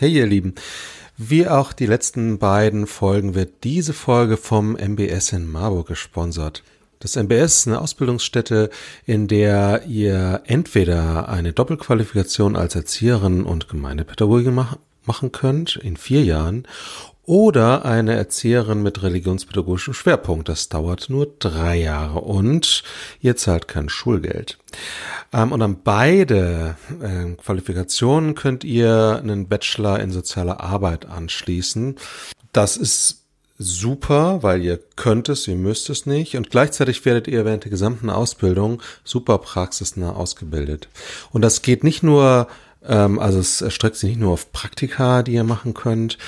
Hey ihr Lieben, wie auch die letzten beiden Folgen wird diese Folge vom MBS in Marburg gesponsert. Das MBS ist eine Ausbildungsstätte, in der ihr entweder eine Doppelqualifikation als Erzieherin und Gemeindepädagogin machen könnt in vier Jahren oder eine Erzieherin mit religionspädagogischem Schwerpunkt. Das dauert nur drei Jahre und ihr zahlt kein Schulgeld. Ähm, und an beide äh, Qualifikationen könnt ihr einen Bachelor in sozialer Arbeit anschließen. Das ist super, weil ihr könnt es, ihr müsst es nicht und gleichzeitig werdet ihr während der gesamten Ausbildung super praxisnah ausgebildet. Und das geht nicht nur ähm, also es erstreckt sich nicht nur auf Praktika, die ihr machen könnt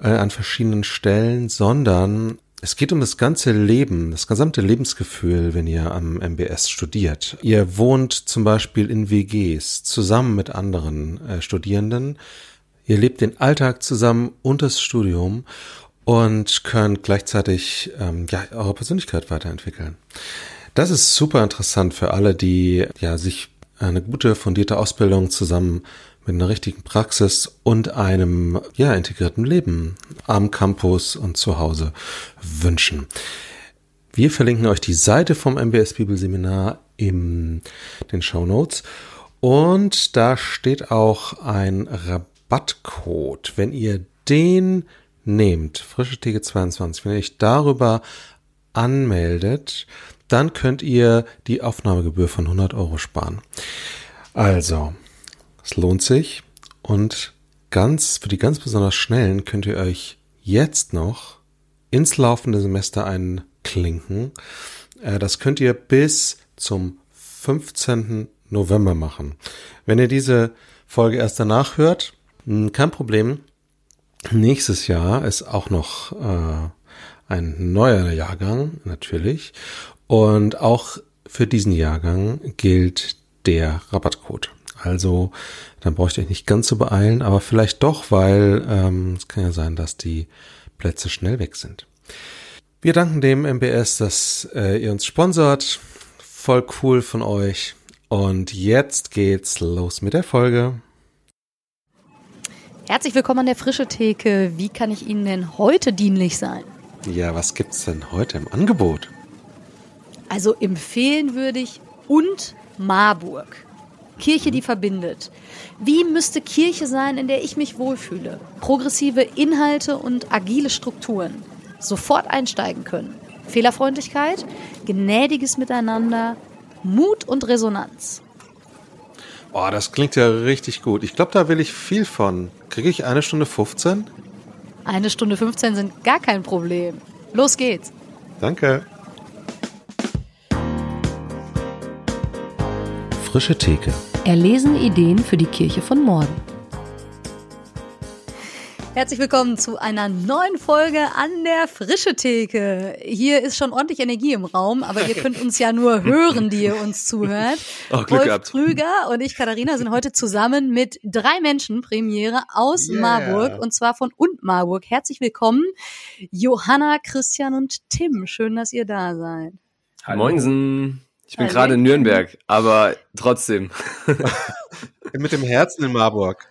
äh, an verschiedenen Stellen, sondern es geht um das ganze Leben, das gesamte Lebensgefühl, wenn ihr am MBS studiert. Ihr wohnt zum Beispiel in WGs zusammen mit anderen äh, Studierenden. Ihr lebt den Alltag zusammen und das Studium und könnt gleichzeitig ähm, ja, eure Persönlichkeit weiterentwickeln. Das ist super interessant für alle, die ja sich eine gute, fundierte Ausbildung zusammen mit einer richtigen Praxis und einem ja integrierten Leben am Campus und zu Hause wünschen. Wir verlinken euch die Seite vom MBS Bibelseminar in den Show Notes und da steht auch ein Rabattcode. Wenn ihr den nehmt, frische Theke 22, wenn ihr euch darüber anmeldet, dann könnt ihr die Aufnahmegebühr von 100 Euro sparen. Also, es lohnt sich und ganz, für die ganz besonders schnellen könnt ihr euch jetzt noch ins laufende Semester einklinken. Äh, das könnt ihr bis zum 15. November machen. Wenn ihr diese Folge erst danach hört, hm, kein Problem. Nächstes Jahr ist auch noch äh, ein neuer Jahrgang, natürlich. Und auch für diesen Jahrgang gilt der Rabattcode. Also dann braucht ihr euch nicht ganz so beeilen, aber vielleicht doch, weil ähm, es kann ja sein, dass die Plätze schnell weg sind. Wir danken dem MBS, dass äh, ihr uns sponsert. Voll cool von euch. Und jetzt geht's los mit der Folge. Herzlich willkommen an der Frische Theke. Wie kann ich Ihnen denn heute dienlich sein? Ja, was gibt's denn heute im Angebot? Also empfehlen würde ich und Marburg. Kirche, die verbindet. Wie müsste Kirche sein, in der ich mich wohlfühle? Progressive Inhalte und agile Strukturen. Sofort einsteigen können. Fehlerfreundlichkeit, gnädiges Miteinander, Mut und Resonanz. Oh, das klingt ja richtig gut. Ich glaube, da will ich viel von. Kriege ich eine Stunde 15? Eine Stunde 15 sind gar kein Problem. Los geht's. Danke. Frische Theke. Erlesen Ideen für die Kirche von morgen. Herzlich willkommen zu einer neuen Folge an der Frische Theke. Hier ist schon ordentlich Energie im Raum, aber ihr könnt uns ja nur hören, die ihr uns zuhört. Oh, Glück Wolf gehabt. Trüger und ich, Katharina, sind heute zusammen mit drei Menschen Premiere aus Yeah. Marburg und zwar von und Marburg. Herzlich willkommen, Johanna, Christian und Tim. Schön, dass ihr da seid. Moinsen. Ich bin Hallo. gerade in Nürnberg, aber trotzdem. Mit dem Herzen in Marburg.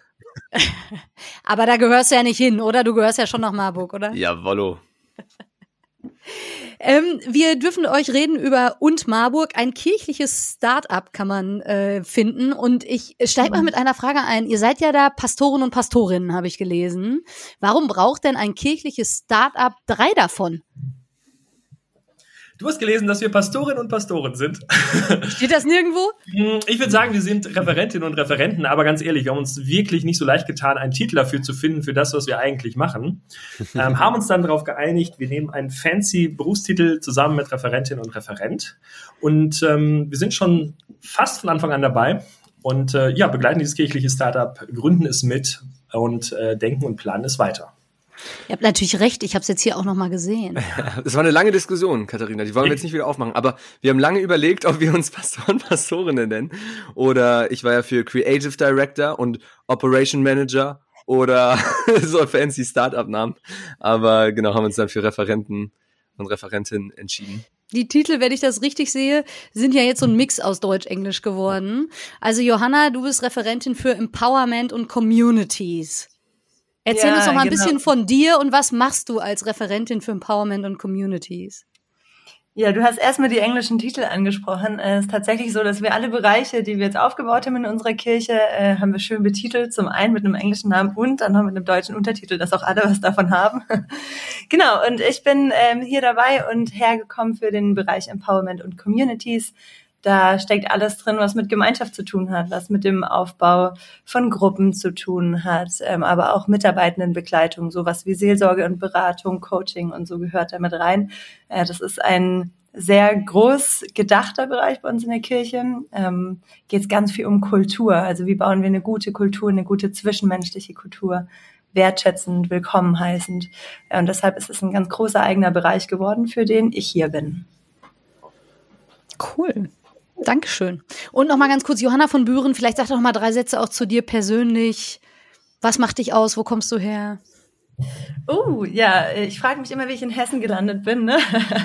Aber da gehörst du ja nicht hin, oder? Du gehörst ja schon nach Marburg, oder? Jawollo. Ähm, wir dürfen euch reden über und Marburg, ein kirchliches Start-up kann man äh, finden. Und ich steige mal mit einer Frage ein. Ihr seid ja da Pastoren und Pastorinnen, habe ich gelesen. Warum braucht denn ein kirchliches Start-up drei davon? Du hast gelesen, dass wir Pastorinnen und Pastoren sind. Steht das nirgendwo? Hm, Ich würde sagen, wir sind Referentinnen und Referenten, aber ganz ehrlich, wir haben uns wirklich nicht so leicht getan, einen Titel dafür zu finden, für das, was wir eigentlich machen. Ähm, haben uns dann darauf geeinigt, wir nehmen einen fancy Berufstitel zusammen mit Referentin und Referent. Und ähm, wir sind schon fast von Anfang an dabei und äh, ja, begleiten dieses kirchliche Startup, gründen es mit und äh, denken und planen es weiter. Ihr habt natürlich recht, ich habe es jetzt hier auch noch mal gesehen. Es war eine lange Diskussion, Katharina. Die wollen wir jetzt nicht wieder aufmachen. Aber wir haben lange überlegt, ob wir uns Pastoren, Pastorinnen nennen. Oder ich war ja für Creative Director und Operation Manager oder so fancy Startup-Namen. Aber genau, haben uns dann für Referenten und Referentinnen entschieden. Die Titel, wenn ich das richtig sehe, sind ja jetzt so ein Mix aus Deutsch-Englisch geworden. Also Johanna, du bist Referentin für Empowerment und Communities. Erzähl Ja, uns doch mal ein genau. bisschen von dir und was machst du als Referentin für Empowerment und Communities? Ja, du hast erstmal die englischen Titel angesprochen. Es ist tatsächlich so, dass wir alle Bereiche, die wir jetzt aufgebaut haben in unserer Kirche, äh, haben wir schön betitelt. Zum einen mit einem englischen Namen und dann noch mit einem deutschen Untertitel, dass auch alle was davon haben. genau, und ich bin ähm, hier dabei und hergekommen für den Bereich Empowerment und Communities. Da steckt alles drin, was mit Gemeinschaft zu tun hat, was mit dem Aufbau von Gruppen zu tun hat, ähm, aber auch Mitarbeitendenbegleitung, sowas wie Seelsorge und Beratung, Coaching und so gehört damit rein. Äh, das ist ein sehr groß gedachter Bereich bei uns in der Kirche. Ähm, Geht es ganz viel um Kultur. Also wie bauen wir eine gute Kultur, eine gute zwischenmenschliche Kultur, wertschätzend, willkommen heißend. Äh, Und deshalb ist es ein ganz großer eigener Bereich geworden, für den ich hier bin. Cool. Dankeschön. Und noch mal ganz kurz, Johanna von Büren, vielleicht sag doch mal drei Sätze auch zu dir persönlich. Was macht dich aus? Wo kommst du her? Oh, ja, ich frage mich immer, wie ich in Hessen gelandet bin. Ne?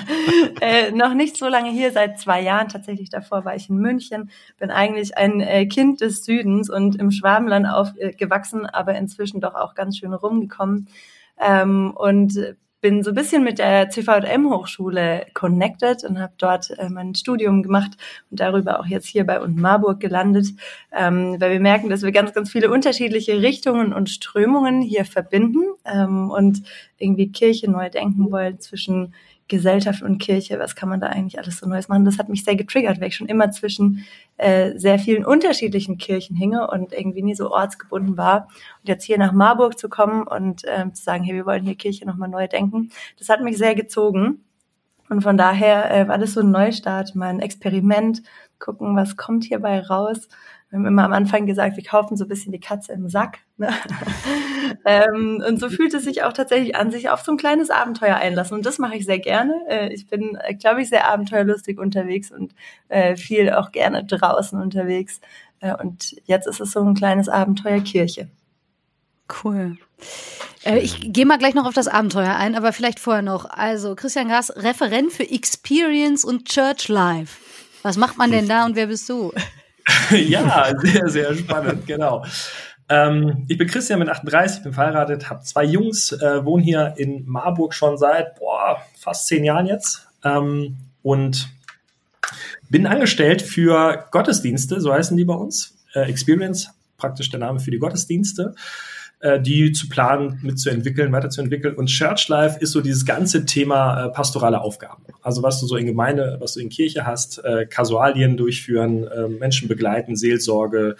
äh, noch nicht so lange hier, seit zwei Jahren tatsächlich. Davor war ich in München, bin eigentlich ein äh, Kind des Südens und im Schwabenland aufgewachsen, aber inzwischen doch auch ganz schön rumgekommen. Ähm, und bin so ein bisschen mit der CVM-Hochschule connected und habe dort äh, mein Studium gemacht und darüber auch jetzt hier bei und Marburg gelandet, ähm, weil wir merken, dass wir ganz, ganz viele unterschiedliche Richtungen und Strömungen hier verbinden ähm, und irgendwie Kirche neu denken wollen zwischen Gesellschaft und Kirche. Was kann man da eigentlich alles so Neues machen? Das hat mich sehr getriggert, weil ich schon immer zwischen äh, sehr vielen unterschiedlichen Kirchen hinge und irgendwie nie so ortsgebunden war. Und jetzt hier nach Marburg zu kommen und ähm, zu sagen, hey, wir wollen hier Kirche nochmal neu denken, das hat mich sehr gezogen. Und von daher äh, war das so ein Neustart, mal ein Experiment, gucken, was kommt hierbei raus. Wir haben immer am Anfang gesagt, wir kaufen so ein bisschen die Katze im Sack. Ne? ähm, und so fühlt es sich auch tatsächlich an, sich auf so ein kleines Abenteuer einlassen. Und das mache ich sehr gerne. Äh, ich bin, glaube ich, sehr abenteuerlustig unterwegs und äh, viel auch gerne draußen unterwegs. Äh, und jetzt ist es so ein kleines Abenteuer Kirche. Cool. Äh, ich gehe mal gleich noch auf das Abenteuer ein, aber vielleicht vorher noch. Also, Christian Gras, Referent für Experience und Church Life. Was macht man denn da und wer bist du? ja, sehr, sehr spannend, genau. Ähm, ich bin Christian, bin 38, bin verheiratet, habe zwei Jungs, äh, wohne hier in Marburg schon seit boah, fast zehn Jahren jetzt ähm, und bin angestellt für Gottesdienste, so heißen die bei uns. Äh, Experience, praktisch der Name für die Gottesdienste, äh, die zu planen, mitzuentwickeln, weiterzuentwickeln. Und Church Life ist so dieses ganze Thema äh, pastorale Aufgaben. Also was du so in Gemeinde, was du in Kirche hast, äh, Kasualien durchführen, äh, Menschen begleiten, Seelsorge,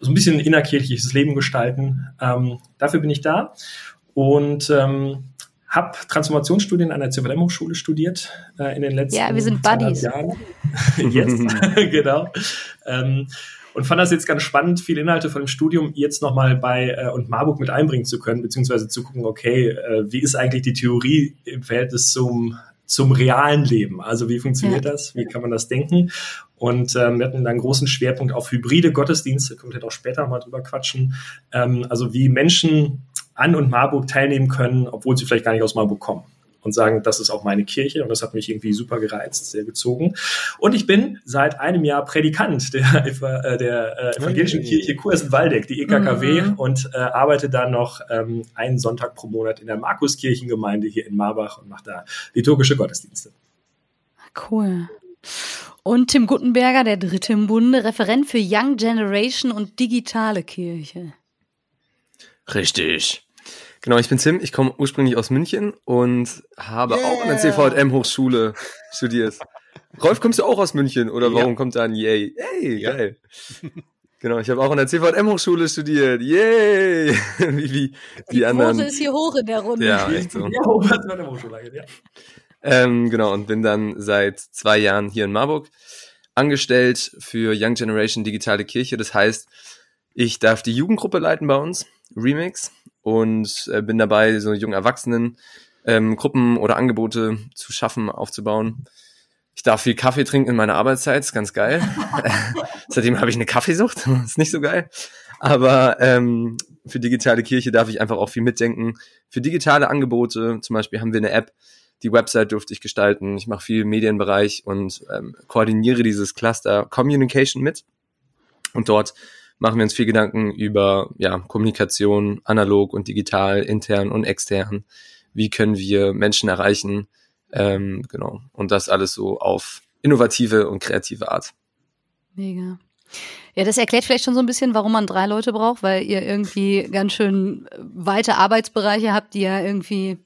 so ein bisschen innerkirchliches Leben gestalten. Ähm, dafür bin ich da und ähm, habe Transformationsstudien an der CVM-Hochschule studiert äh, in den letzten Ja, wir sind Buddies. Jahren. yes, genau. Ähm, und fand das jetzt ganz spannend, viele Inhalte von dem Studium jetzt nochmal bei äh, und Marburg mit einbringen zu können, beziehungsweise zu gucken, okay, äh, wie ist eigentlich die Theorie im Verhältnis zum zum realen Leben. Also wie funktioniert Ja. das? Wie kann man das denken? Und ähm, wir hatten einen großen Schwerpunkt auf hybride Gottesdienste, wir vielleicht auch später mal drüber quatschen. Ähm, also wie Menschen an und Marburg teilnehmen können, obwohl sie vielleicht gar nicht aus Marburg kommen und sagen, das ist auch meine Kirche und das hat mich irgendwie super gereizt, sehr gezogen. Und ich bin seit einem Jahr Predikant der, äh, der äh, evangelischen Hey. Kirche Kursen-Waldeck, die EKKW, Mhm. und äh, arbeite da noch ähm, einen Sonntag pro Monat in der Markuskirchengemeinde hier in Marbach und mache da liturgische Gottesdienste. Cool. Und Tim Guttenberger, der dritte im Bunde, Referent für Young Generation und digitale Kirche. Richtig. Genau, ich bin Tim, ich komme ursprünglich aus München und habe auch an der Yeah. CVM-Hochschule studiert. Rolf, kommst du auch aus München oder Ja. warum kommt da ein Yay? Yay, Ja. geil. Genau, ich habe auch an der CVM-Hochschule studiert. Yay! wie, wie die, Die anderen. Quote ist hier hoch in der Runde. Ja, echt so. Ja, war der Hochschule, ja. Ähm, genau, und bin dann seit zwei Jahren hier in Marburg angestellt für Young Generation Digitale Kirche. Das heißt, ich darf die Jugendgruppe leiten bei uns, Remix, und äh, bin dabei, so jungen Erwachsenen ähm, Gruppen oder Angebote zu schaffen, aufzubauen. Ich darf viel Kaffee trinken in meiner Arbeitszeit, ist ganz geil. Seitdem habe ich eine Kaffeesucht, ist nicht so geil. Aber ähm, für digitale Kirche darf ich einfach auch viel mitdenken. Für digitale Angebote, zum Beispiel haben wir eine App, die Website durfte ich gestalten. Ich mache viel Medienbereich und ähm, koordiniere dieses Cluster Communication mit. Und dort machen wir uns viel Gedanken über ja, Kommunikation, analog und digital, intern und extern. Wie können wir Menschen erreichen? Ähm, genau. Und das alles so auf innovative und kreative Art. Mega. Ja, das erklärt vielleicht schon so ein bisschen, warum man drei Leute braucht, weil ihr irgendwie ganz schön weite Arbeitsbereiche habt, die ja irgendwie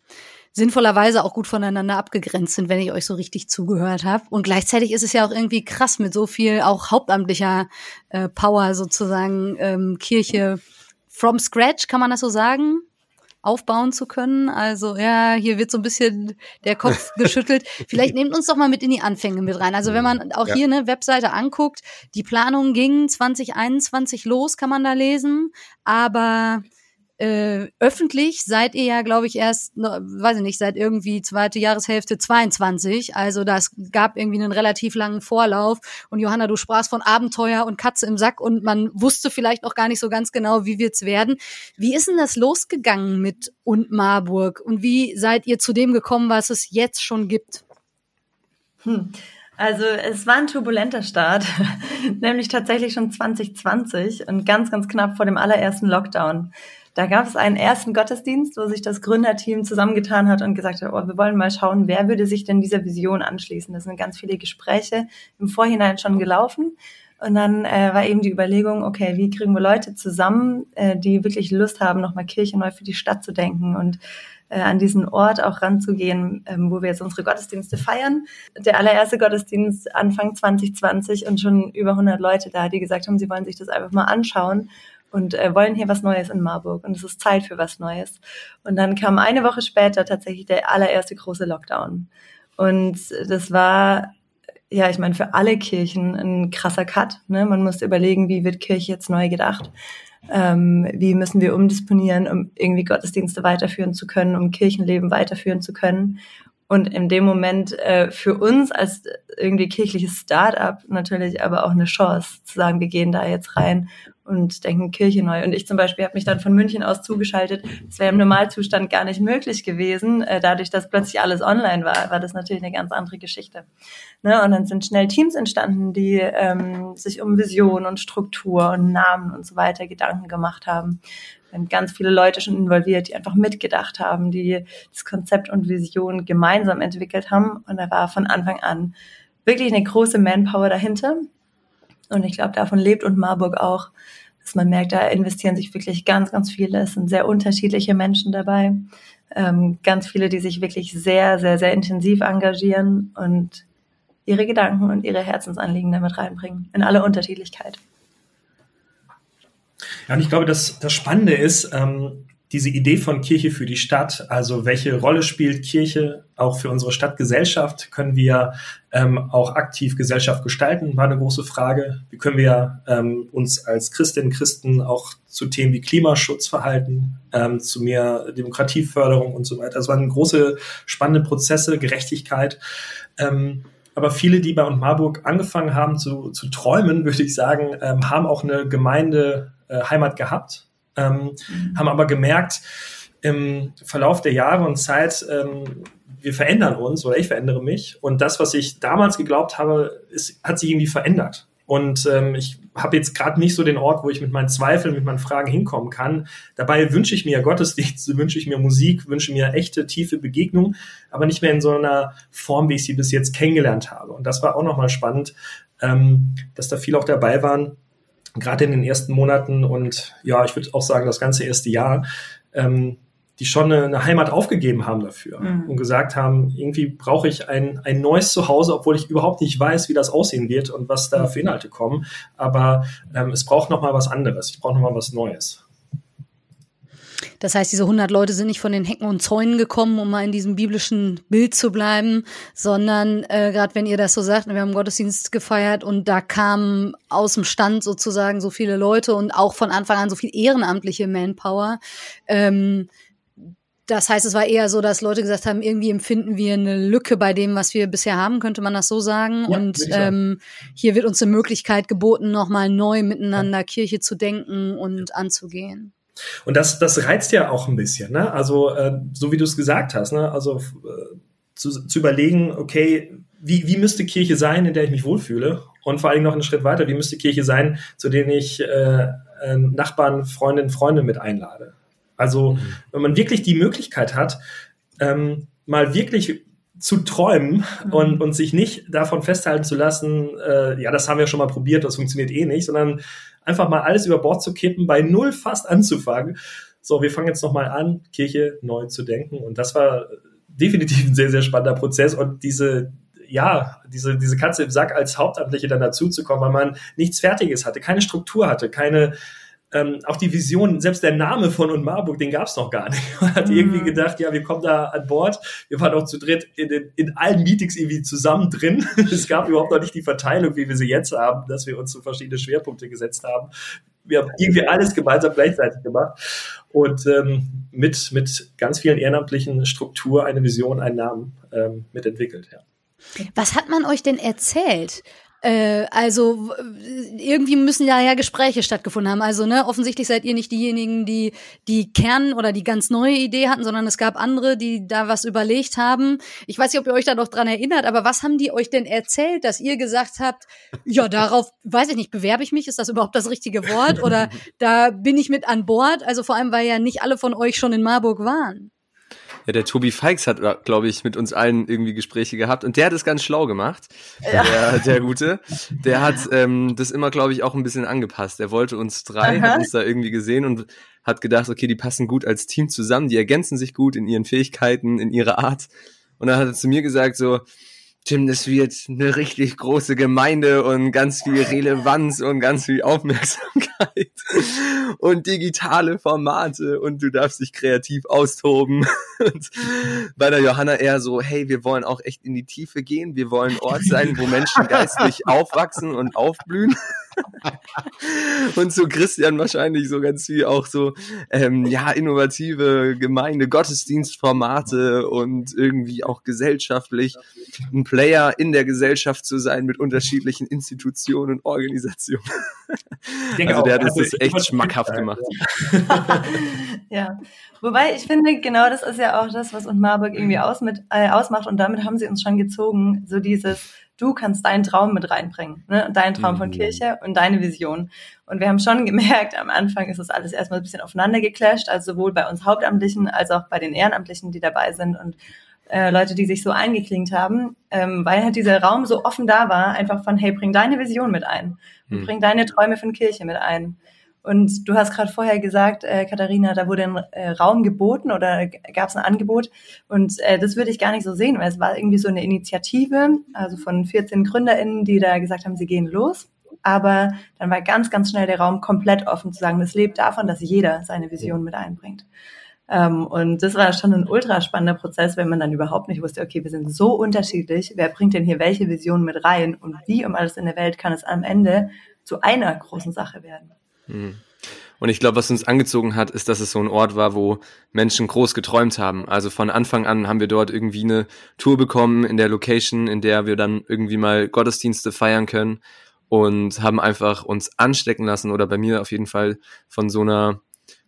sinnvollerweise auch gut voneinander abgegrenzt sind, wenn ich euch so richtig zugehört habe. Und gleichzeitig ist es ja auch irgendwie krass mit so viel auch hauptamtlicher äh, Power sozusagen ähm, Kirche from scratch, kann man das so sagen? aufbauen zu können. Also ja, hier wird so ein bisschen der Kopf geschüttelt. Vielleicht nehmt uns doch mal mit in die Anfänge mit rein. Also wenn man auch ja. hier eine Webseite anguckt, die Planung ging 2021 los, kann man da lesen. Aber äh, öffentlich seid ihr ja, glaube ich, erst, weiß ich nicht, seit irgendwie zweite Jahreshälfte 22. Also das gab irgendwie einen relativ langen Vorlauf. Und Johanna, du sprachst von Abenteuer und Katze im Sack und man wusste vielleicht noch gar nicht so ganz genau, wie wird's werden. Wie ist denn das losgegangen mit und Marburg? Und wie seid ihr zu dem gekommen, was es jetzt schon gibt? Hm. Also es war ein turbulenter Start, nämlich tatsächlich schon 2020 und ganz, ganz knapp vor dem allerersten Lockdown. Da gab es einen ersten Gottesdienst, wo sich das Gründerteam zusammengetan hat und gesagt hat, oh, wir wollen mal schauen, wer würde sich denn dieser Vision anschließen. Das sind ganz viele Gespräche im Vorhinein schon gelaufen. Und dann äh, war eben die Überlegung, okay, wie kriegen wir Leute zusammen, äh, die wirklich Lust haben, nochmal Kirche neu für die Stadt zu denken und äh, an diesen Ort auch ranzugehen, ähm, wo wir jetzt unsere Gottesdienste feiern. Der allererste Gottesdienst Anfang 2020 und schon über 100 Leute da, die gesagt haben, sie wollen sich das einfach mal anschauen und äh, wollen hier was Neues in Marburg und es ist Zeit für was Neues. Und dann kam eine Woche später tatsächlich der allererste große Lockdown. Und das war, ja, ich meine, für alle Kirchen ein krasser Cut. Ne? Man musste überlegen, wie wird Kirche jetzt neu gedacht? Ähm, wie müssen wir umdisponieren, um irgendwie Gottesdienste weiterführen zu können, um Kirchenleben weiterführen zu können? Und in dem Moment äh, für uns als irgendwie kirchliches Start-up natürlich aber auch eine Chance zu sagen, wir gehen da jetzt rein und denken Kirche neu. Und ich zum Beispiel habe mich dann von München aus zugeschaltet. Das wäre im Normalzustand gar nicht möglich gewesen. Äh, dadurch, dass plötzlich alles online war, war das natürlich eine ganz andere Geschichte. Ne? Und dann sind schnell Teams entstanden, die ähm, sich um Vision und Struktur und Namen und so weiter Gedanken gemacht haben. Haben ganz viele Leute schon involviert, die einfach mitgedacht haben, die das Konzept und Vision gemeinsam entwickelt haben. Und da war von Anfang an wirklich eine große Manpower dahinter. Und ich glaube, davon lebt und Marburg auch, dass man merkt, da investieren sich wirklich ganz, ganz viele. Es sind sehr unterschiedliche Menschen dabei. Ähm, ganz viele, die sich wirklich sehr, sehr, sehr intensiv engagieren und ihre Gedanken und ihre Herzensanliegen damit reinbringen, in alle Unterschiedlichkeit. Ja, und ich glaube, dass das Spannende ist, ähm, diese Idee von Kirche für die Stadt, also welche Rolle spielt Kirche auch für unsere Stadtgesellschaft? Können wir ähm, auch aktiv Gesellschaft gestalten? War eine große Frage. Wie können wir ähm, uns als Christinnen Christen auch zu Themen wie Klimaschutz verhalten, ähm, zu mehr Demokratieförderung und so weiter? Das waren große, spannende Prozesse, Gerechtigkeit. Ähm, aber viele, die bei und Marburg angefangen haben zu, zu träumen, würde ich sagen, ähm, haben auch eine Gemeinde äh, Heimat gehabt ähm, mhm. haben aber gemerkt, im Verlauf der Jahre und Zeit, ähm, wir verändern uns oder ich verändere mich und das, was ich damals geglaubt habe, ist, hat sich irgendwie verändert. Und ähm, ich habe jetzt gerade nicht so den Ort, wo ich mit meinen Zweifeln, mit meinen Fragen hinkommen kann. Dabei wünsche ich mir Gottesdienste, wünsche ich mir Musik, wünsche mir echte, tiefe Begegnung, aber nicht mehr in so einer Form, wie ich sie bis jetzt kennengelernt habe. Und das war auch nochmal spannend, ähm, dass da viele auch dabei waren, gerade in den ersten Monaten und ja, ich würde auch sagen, das ganze erste Jahr, ähm, die schon eine, eine, Heimat aufgegeben haben dafür mhm. und gesagt haben, irgendwie brauche ich ein, ein neues Zuhause, obwohl ich überhaupt nicht weiß, wie das aussehen wird und was da für Inhalte kommen. Aber ähm, es braucht noch mal was anderes. Ich brauche noch mal was Neues. Das heißt, diese 100 Leute sind nicht von den Hecken und Zäunen gekommen, um mal in diesem biblischen Bild zu bleiben, sondern äh, gerade wenn ihr das so sagt, wir haben Gottesdienst gefeiert und da kamen aus dem Stand sozusagen so viele Leute und auch von Anfang an so viel ehrenamtliche Manpower. Ähm, das heißt, es war eher so, dass Leute gesagt haben, irgendwie empfinden wir eine Lücke bei dem, was wir bisher haben, könnte man das so sagen. Ja, und ähm, hier wird uns eine Möglichkeit geboten, nochmal neu miteinander ja. Kirche zu denken und anzugehen. Und das, das reizt ja auch ein bisschen, ne? Also, äh, so wie du es gesagt hast, ne? Also äh, zu, zu überlegen, okay, wie, wie müsste Kirche sein, in der ich mich wohlfühle? Und vor allem noch einen Schritt weiter, wie müsste Kirche sein, zu denen ich äh, äh, Nachbarn, Freundinnen, Freunde mit einlade? Also, mhm. wenn man wirklich die Möglichkeit hat, ähm, mal wirklich zu träumen mhm. und, und sich nicht davon festhalten zu lassen, äh, ja, das haben wir schon mal probiert, das funktioniert eh nicht, sondern einfach mal alles über Bord zu kippen, bei Null fast anzufangen. So, wir fangen jetzt nochmal an, Kirche neu zu denken. Und das war definitiv ein sehr, sehr spannender Prozess. Und diese, ja, diese, diese Katze im Sack als Hauptamtliche dann dazuzukommen, weil man nichts Fertiges hatte, keine Struktur hatte, keine, ähm, auch die Vision, selbst der Name von und Marburg, den gab es noch gar nicht. Man hat mhm. irgendwie gedacht, ja, wir kommen da an Bord. Wir waren auch zu dritt in, den, in allen Meetings irgendwie zusammen drin. es gab überhaupt noch nicht die Verteilung, wie wir sie jetzt haben, dass wir uns so verschiedene Schwerpunkte gesetzt haben. Wir haben irgendwie alles gemeinsam gleichzeitig gemacht und ähm, mit, mit ganz vielen ehrenamtlichen Struktur eine Vision, einen Namen ähm, mitentwickelt. Ja. Was hat man euch denn erzählt? Äh, also irgendwie müssen ja ja Gespräche stattgefunden haben. Also ne, offensichtlich seid ihr nicht diejenigen, die die Kern oder die ganz neue Idee hatten, sondern es gab andere, die da was überlegt haben. Ich weiß nicht, ob ihr euch da noch dran erinnert, aber was haben die euch denn erzählt, dass ihr gesagt habt, ja darauf, weiß ich nicht, bewerbe ich mich, ist das überhaupt das richtige Wort oder da bin ich mit an Bord? Also vor allem, weil ja nicht alle von euch schon in Marburg waren. Ja, der Tobi Feix hat, glaube ich, mit uns allen irgendwie Gespräche gehabt und der hat es ganz schlau gemacht. Ja. Der, der Gute. Der hat ähm, das immer, glaube ich, auch ein bisschen angepasst. Er wollte uns drei, Aha. hat uns da irgendwie gesehen und hat gedacht, okay, die passen gut als Team zusammen, die ergänzen sich gut in ihren Fähigkeiten, in ihrer Art. Und dann hat er zu mir gesagt so, Tim, das wird eine richtig große Gemeinde und ganz viel Relevanz und ganz viel Aufmerksamkeit und digitale Formate und du darfst dich kreativ austoben. Und bei der Johanna eher so, hey, wir wollen auch echt in die Tiefe gehen. Wir wollen Ort sein, wo Menschen geistlich aufwachsen und aufblühen. Und zu Christian wahrscheinlich so ganz viel auch so, ähm, ja, innovative Gemeinde, Gottesdienstformate und irgendwie auch gesellschaftlich ein Player in der Gesellschaft zu sein mit unterschiedlichen Institutionen und Organisationen. also der hat uns also das echt schmackhaft gemacht. ja, wobei ich finde, genau das ist ja auch das, was uns Marburg irgendwie aus mit, äh, ausmacht und damit haben sie uns schon gezogen, so dieses du kannst deinen Traum mit reinbringen, ne? deinen Traum von mhm. Kirche und deine Vision. Und wir haben schon gemerkt, am Anfang ist das alles erstmal ein bisschen aufeinander geclasht, also sowohl bei uns Hauptamtlichen als auch bei den Ehrenamtlichen, die dabei sind und äh, Leute, die sich so eingeklingt haben, ähm, weil halt dieser Raum so offen da war, einfach von, hey, bring deine Vision mit ein und mhm. bring deine Träume von Kirche mit ein. Und du hast gerade vorher gesagt, äh, Katharina, da wurde ein äh, Raum geboten oder gab es ein Angebot. Und äh, das würde ich gar nicht so sehen, weil es war irgendwie so eine Initiative, also von 14 GründerInnen, die da gesagt haben, sie gehen los. Aber dann war ganz, ganz schnell der Raum komplett offen zu sagen, das lebt davon, dass jeder seine Vision mit einbringt. Ähm, und das war schon ein ultra spannender Prozess, wenn man dann überhaupt nicht wusste, okay, wir sind so unterschiedlich, wer bringt denn hier welche Vision mit rein und wie um alles in der Welt kann es am Ende zu einer großen Sache werden. Mhm. Und ich glaube, was uns angezogen hat, ist, dass es so ein Ort war, wo Menschen groß geträumt haben. Also von Anfang an haben wir dort irgendwie eine Tour bekommen in der Location, in der wir dann irgendwie mal Gottesdienste feiern können und haben einfach uns anstecken lassen oder bei mir auf jeden Fall von so einer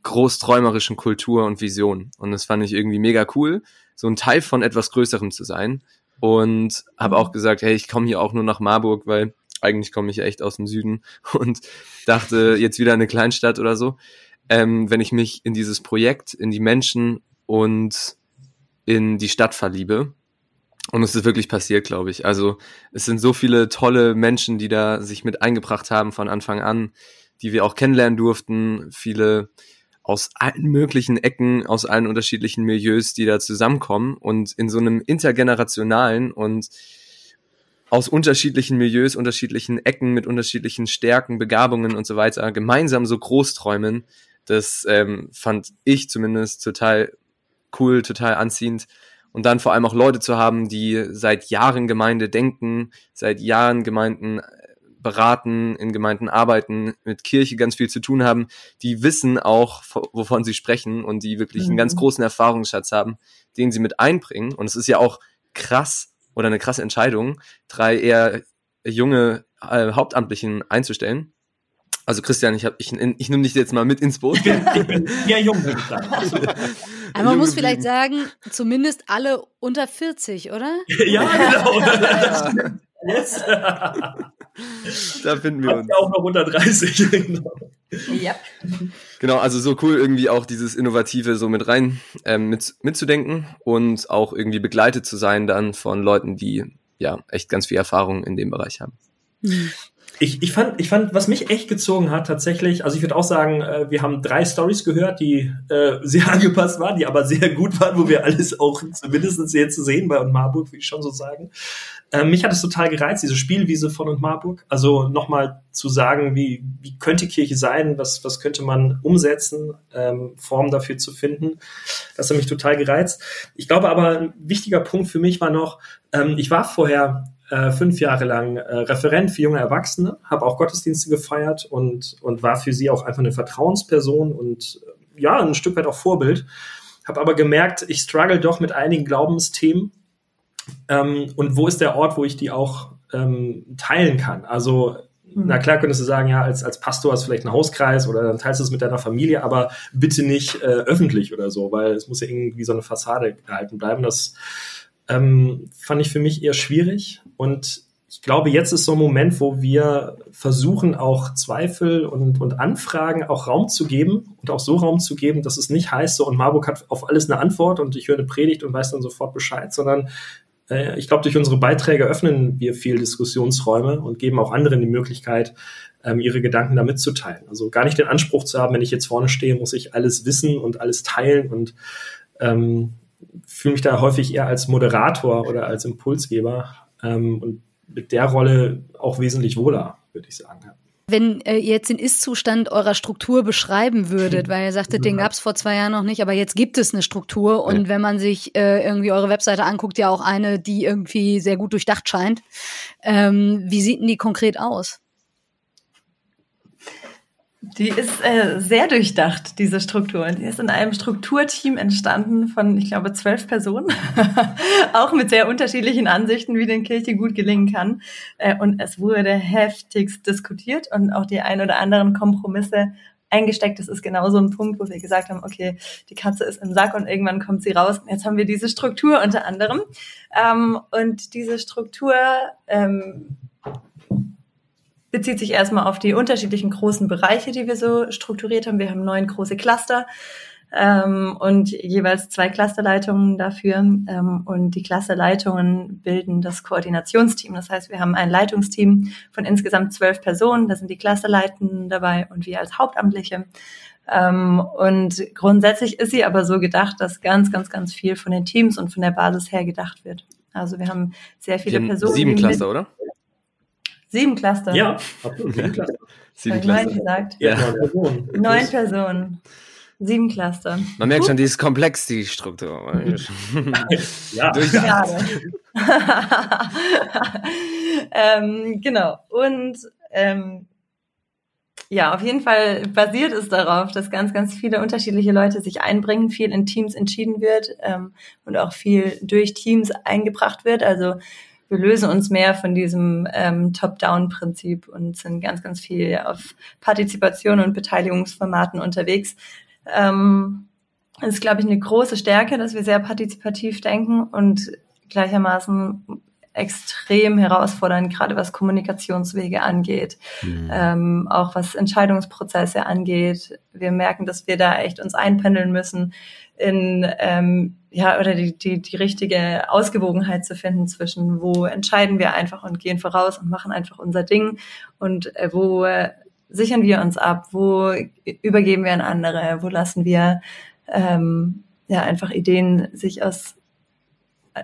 großträumerischen Kultur und Vision. Und das fand ich irgendwie mega cool, so ein Teil von etwas Größerem zu sein. Und habe auch gesagt, hey, ich komme hier auch nur nach Marburg, weil eigentlich komme ich echt aus dem Süden und dachte jetzt wieder eine Kleinstadt oder so. Ähm, wenn ich mich in dieses Projekt, in die Menschen und in die Stadt verliebe. Und es ist wirklich passiert, glaube ich. Also es sind so viele tolle Menschen, die da sich mit eingebracht haben von Anfang an, die wir auch kennenlernen durften. Viele aus allen möglichen Ecken, aus allen unterschiedlichen Milieus, die da zusammenkommen und in so einem intergenerationalen und aus unterschiedlichen Milieus, unterschiedlichen Ecken mit unterschiedlichen Stärken, Begabungen und so weiter gemeinsam so groß träumen. Das ähm, fand ich zumindest total cool, total anziehend. Und dann vor allem auch Leute zu haben, die seit Jahren Gemeinde denken, seit Jahren Gemeinden äh, beraten, in Gemeinden arbeiten, mit Kirche ganz viel zu tun haben, die wissen auch, wovon sie sprechen und die wirklich einen ganz mhm. großen Erfahrungsschatz haben, den sie mit einbringen. Und es ist ja auch krass, oder eine krasse Entscheidung, drei eher junge äh, Hauptamtlichen einzustellen. Also Christian, ich, hab, ich, ich nehme dich jetzt mal mit ins Boot. Ich bin ja jung, würde ich sagen. Aber man muss vielleicht sagen, zumindest alle unter 40, oder? ja, genau. Jetzt. da finden wir uns. Ja auch noch unter 30. genau. Ja. Genau, also so cool irgendwie auch dieses Innovative so mit rein ähm, mit, mitzudenken und auch irgendwie begleitet zu sein dann von Leuten, die ja echt ganz viel Erfahrung in dem Bereich haben. Ich, ich, fand, ich fand, was mich echt gezogen hat, tatsächlich, also ich würde auch sagen, äh, wir haben drei Stories gehört, die äh, sehr angepasst waren, die aber sehr gut waren, wo wir alles auch zumindest jetzt zu sehen bei und Marburg, würde ich schon so sagen. Äh, mich hat es total gereizt, diese Spielwiese von und Marburg. Also nochmal zu sagen, wie, wie könnte Kirche sein, was, was könnte man umsetzen, ähm, Formen dafür zu finden. Das hat mich total gereizt. Ich glaube aber, ein wichtiger Punkt für mich war noch, ähm, ich war vorher äh, fünf Jahre lang äh, Referent für junge Erwachsene, habe auch Gottesdienste gefeiert und, und war für sie auch einfach eine Vertrauensperson und äh, ja, ein Stück weit auch Vorbild. Habe aber gemerkt, ich struggle doch mit einigen Glaubensthemen. Ähm, und wo ist der Ort, wo ich die auch ähm, teilen kann? Also na klar könntest du sagen, ja, als, als Pastor hast du vielleicht einen Hauskreis oder dann teilst du es mit deiner Familie, aber bitte nicht äh, öffentlich oder so, weil es muss ja irgendwie so eine Fassade gehalten bleiben. Das ähm, fand ich für mich eher schwierig. Und ich glaube, jetzt ist so ein Moment, wo wir versuchen, auch Zweifel und, und Anfragen auch Raum zu geben und auch so Raum zu geben, dass es nicht heißt, so und Marburg hat auf alles eine Antwort und ich höre eine Predigt und weiß dann sofort Bescheid, sondern äh, ich glaube, durch unsere Beiträge öffnen wir viel Diskussionsräume und geben auch anderen die Möglichkeit, ähm, ihre Gedanken da mitzuteilen. Also gar nicht den Anspruch zu haben, wenn ich jetzt vorne stehe, muss ich alles wissen und alles teilen und ähm, fühle mich da häufig eher als Moderator oder als Impulsgeber ähm, und mit der Rolle auch wesentlich wohler, würde ich sagen. Wenn äh, ihr jetzt den Ist-Zustand eurer Struktur beschreiben würdet, weil ihr sagtet, den gab es vor zwei Jahren noch nicht, aber jetzt gibt es eine Struktur und ja. wenn man sich äh, irgendwie eure Webseite anguckt, ja auch eine, die irgendwie sehr gut durchdacht scheint. Ähm, wie sieht denn die konkret aus? Die ist äh, sehr durchdacht, diese Struktur. Die ist in einem Strukturteam entstanden von, ich glaube, zwölf Personen. auch mit sehr unterschiedlichen Ansichten, wie den Kirche gut gelingen kann. Äh, und es wurde heftigst diskutiert und auch die ein oder anderen Kompromisse eingesteckt. Das ist genau so ein Punkt, wo wir gesagt haben, okay, die Katze ist im Sack und irgendwann kommt sie raus. Jetzt haben wir diese Struktur unter anderem. Ähm, und diese Struktur ähm, bezieht sich erstmal auf die unterschiedlichen großen Bereiche, die wir so strukturiert haben. Wir haben neun große Cluster ähm, und jeweils zwei Clusterleitungen dafür. Ähm, und die Clusterleitungen bilden das Koordinationsteam. Das heißt, wir haben ein Leitungsteam von insgesamt zwölf Personen. Da sind die Clusterleitenden dabei und wir als Hauptamtliche. Ähm, und grundsätzlich ist sie aber so gedacht, dass ganz, ganz, ganz viel von den Teams und von der Basis her gedacht wird. Also wir haben sehr viele Personen. Sieben Cluster, oder? Sieben Cluster. Ja, absolut. Sieben Cluster. Sieben Cluster. gesagt. Ja. Neun Personen. Sieben Cluster. Man merkt schon, die ist komplex, die Struktur. ja. Gerade. ähm, genau. Und ähm, ja, auf jeden Fall basiert es darauf, dass ganz, ganz viele unterschiedliche Leute sich einbringen, viel in Teams entschieden wird ähm, und auch viel durch Teams eingebracht wird. Also wir lösen uns mehr von diesem ähm, Top-Down-Prinzip und sind ganz, ganz viel auf Partizipation und Beteiligungsformaten unterwegs. Ähm, das ist, glaube ich, eine große Stärke, dass wir sehr partizipativ denken und gleichermaßen extrem herausfordernd, gerade was Kommunikationswege angeht, mhm. ähm, auch was Entscheidungsprozesse angeht. Wir merken, dass wir da echt uns einpendeln müssen in ähm, ja oder die, die, die richtige Ausgewogenheit zu finden zwischen wo entscheiden wir einfach und gehen voraus und machen einfach unser Ding und äh, wo äh, sichern wir uns ab, wo übergeben wir an andere, wo lassen wir ähm, ja einfach Ideen sich aus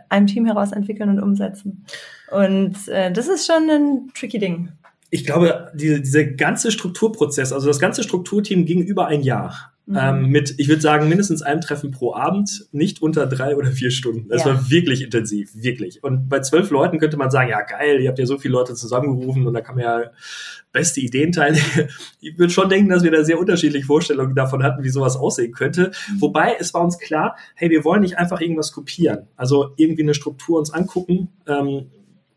einem Team heraus entwickeln und umsetzen. Und äh, das ist schon ein tricky Ding. Ich glaube, diese, dieser ganze Strukturprozess, also das ganze Strukturteam ging über ein Jahr. Mhm. Ähm, mit, ich würde sagen, mindestens einem Treffen pro Abend, nicht unter drei oder vier Stunden. Das ja. war wirklich intensiv, wirklich. Und bei zwölf Leuten könnte man sagen, ja geil, ihr habt ja so viele Leute zusammengerufen und da kann man ja beste Ideen teilen. Ich würde schon denken, dass wir da sehr unterschiedliche Vorstellungen davon hatten, wie sowas aussehen könnte. Mhm. Wobei es war uns klar, hey, wir wollen nicht einfach irgendwas kopieren. Also irgendwie eine Struktur uns angucken, ähm,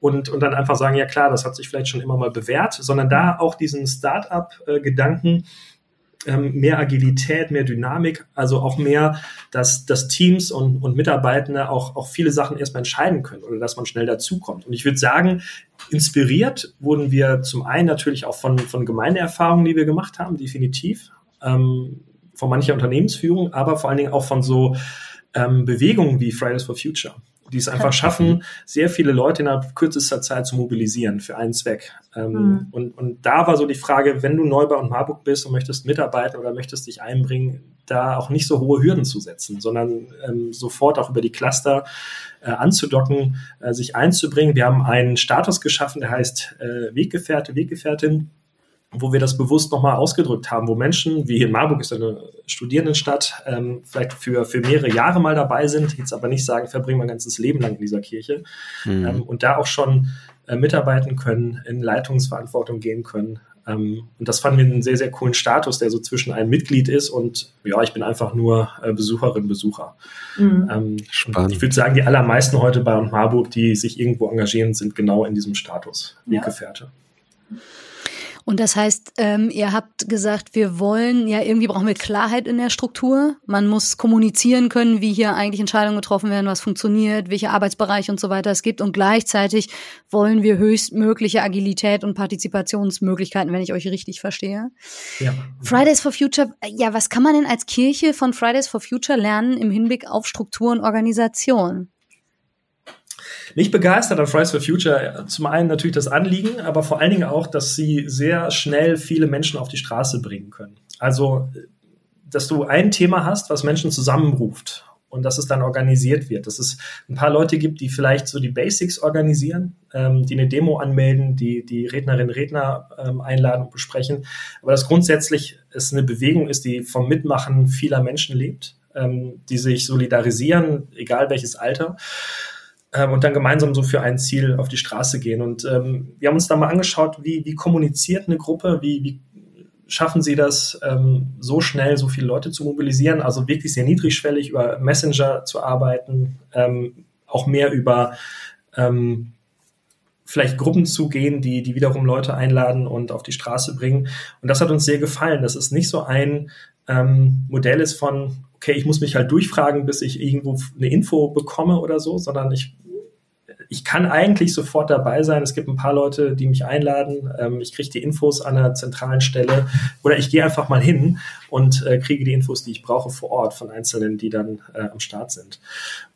und, und dann einfach sagen, ja klar, das hat sich vielleicht schon immer mal bewährt, sondern da auch diesen Start-up-Gedanken ähm, mehr Agilität, mehr Dynamik, also auch mehr, dass, dass Teams und, und Mitarbeitende auch, auch viele Sachen erstmal entscheiden können oder dass man schnell dazukommt. Und ich würde sagen, inspiriert wurden wir zum einen natürlich auch von, von Gemeindeerfahrungen, die wir gemacht haben, definitiv, ähm, von mancher Unternehmensführung, aber vor allen Dingen auch von so ähm, Bewegungen wie Fridays for Future die es einfach schaffen, sehr viele Leute innerhalb kürzester Zeit zu mobilisieren für einen Zweck. Mhm. und, und da war so die Frage, wenn du neu bei und Marburg bist und möchtest mitarbeiten oder möchtest dich einbringen, da auch nicht so hohe Hürden zu setzen, sondern ähm, sofort auch über die Cluster äh, anzudocken, äh, sich einzubringen. Wir haben einen Status geschaffen, der heißt äh, Weggefährte, Weggefährtin wo wir das bewusst nochmal ausgedrückt haben, wo Menschen, wie hier in Marburg ist eine Studierendenstadt, ähm, vielleicht für, für mehrere Jahre mal dabei sind, jetzt aber nicht sagen, verbringen wir ein ganzes Leben lang in dieser Kirche mhm. ähm, und da auch schon äh, mitarbeiten können, in Leitungsverantwortung gehen können. Ähm, und das fanden wir einen sehr, sehr coolen Status, der so zwischen einem Mitglied ist und ja, ich bin einfach nur äh, Besucherin, Besucher. Mhm. Ähm, Spannend. Ich würde sagen, die allermeisten heute bei Marburg, die sich irgendwo engagieren, sind genau in diesem Status, Weggefährte. Ja. Und das heißt, ähm, ihr habt gesagt, wir wollen, ja, irgendwie brauchen wir Klarheit in der Struktur. Man muss kommunizieren können, wie hier eigentlich Entscheidungen getroffen werden, was funktioniert, welche Arbeitsbereiche und so weiter es gibt. Und gleichzeitig wollen wir höchstmögliche Agilität und Partizipationsmöglichkeiten, wenn ich euch richtig verstehe. Ja. Fridays for Future, ja, was kann man denn als Kirche von Fridays for Future lernen im Hinblick auf Struktur und Organisation? Nicht begeistert an Fridays for Future. Zum einen natürlich das Anliegen, aber vor allen Dingen auch, dass sie sehr schnell viele Menschen auf die Straße bringen können. Also, dass du ein Thema hast, was Menschen zusammenruft und dass es dann organisiert wird. Dass es ein paar Leute gibt, die vielleicht so die Basics organisieren, ähm, die eine Demo anmelden, die die Rednerinnen und Redner ähm, einladen und besprechen. Aber dass grundsätzlich es eine Bewegung ist, die vom Mitmachen vieler Menschen lebt, ähm, die sich solidarisieren, egal welches Alter und dann gemeinsam so für ein Ziel auf die Straße gehen. Und ähm, wir haben uns da mal angeschaut, wie, wie kommuniziert eine Gruppe, wie, wie schaffen sie das, ähm, so schnell so viele Leute zu mobilisieren, also wirklich sehr niedrigschwellig über Messenger zu arbeiten, ähm, auch mehr über ähm, vielleicht Gruppen zu gehen, die, die wiederum Leute einladen und auf die Straße bringen. Und das hat uns sehr gefallen, dass es nicht so ein ähm, Modell ist von, okay, ich muss mich halt durchfragen, bis ich irgendwo eine Info bekomme oder so, sondern ich ich kann eigentlich sofort dabei sein. Es gibt ein paar Leute, die mich einladen. Ähm, ich kriege die Infos an einer zentralen Stelle oder ich gehe einfach mal hin und äh, kriege die Infos, die ich brauche vor Ort von Einzelnen, die dann äh, am Start sind.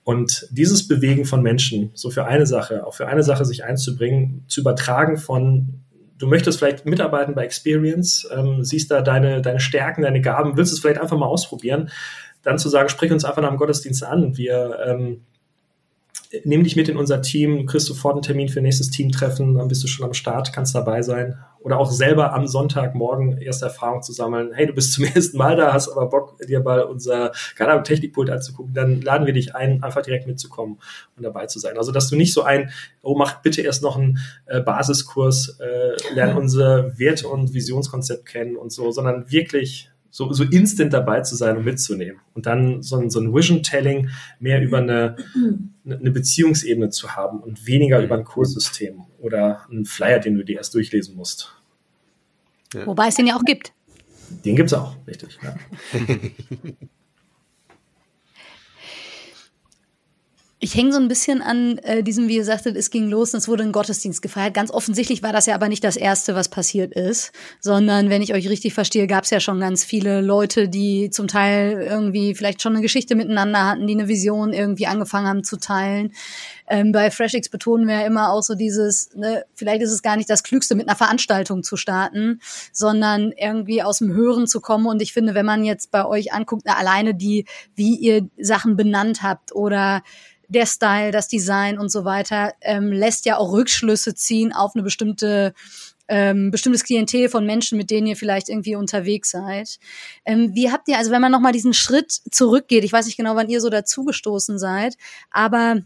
Und dieses Bewegen von Menschen, so für eine Sache, auch für eine Sache sich einzubringen, zu übertragen von du möchtest vielleicht mitarbeiten bei Experience, ähm, siehst da deine, deine Stärken, deine Gaben, willst es vielleicht einfach mal ausprobieren, dann zu sagen, sprich uns einfach nach dem Gottesdienst an. Wir ähm, nehmen dich mit in unser Team, kriegst sofort einen Termin für nächstes Teamtreffen, dann bist du schon am Start, kannst dabei sein. Oder auch selber am Sonntagmorgen erste Erfahrung zu sammeln. Hey, du bist zum ersten Mal da, hast aber Bock, dir mal unser keine Technikpult anzugucken, dann laden wir dich ein, einfach direkt mitzukommen und dabei zu sein. Also, dass du nicht so ein, oh, mach bitte erst noch einen äh, Basiskurs, äh, lern unser Werte- und Visionskonzept kennen und so, sondern wirklich so, so instant dabei zu sein und mitzunehmen. Und dann so ein, so ein Vision-Telling mehr über eine, eine Beziehungsebene zu haben und weniger über ein Kurssystem oder einen Flyer, den du dir erst durchlesen musst. Ja. Wobei es den ja auch gibt. Den gibt es auch, richtig. Ja. Ich hänge so ein bisschen an äh, diesem, wie ihr sagtet, es ging los und es wurde ein Gottesdienst gefeiert. Ganz offensichtlich war das ja aber nicht das Erste, was passiert ist, sondern wenn ich euch richtig verstehe, gab es ja schon ganz viele Leute, die zum Teil irgendwie vielleicht schon eine Geschichte miteinander hatten, die eine Vision irgendwie angefangen haben zu teilen. Ähm, bei FreshX betonen wir ja immer auch so dieses, ne, vielleicht ist es gar nicht das Klügste, mit einer Veranstaltung zu starten, sondern irgendwie aus dem Hören zu kommen. Und ich finde, wenn man jetzt bei euch anguckt, na, alleine die, wie ihr Sachen benannt habt oder der Style, das Design und so weiter, ähm, lässt ja auch Rückschlüsse ziehen auf eine bestimmte ähm, bestimmtes Klientel von Menschen, mit denen ihr vielleicht irgendwie unterwegs seid. Ähm, wie habt ihr, also wenn man nochmal diesen Schritt zurückgeht, ich weiß nicht genau, wann ihr so dazugestoßen seid, aber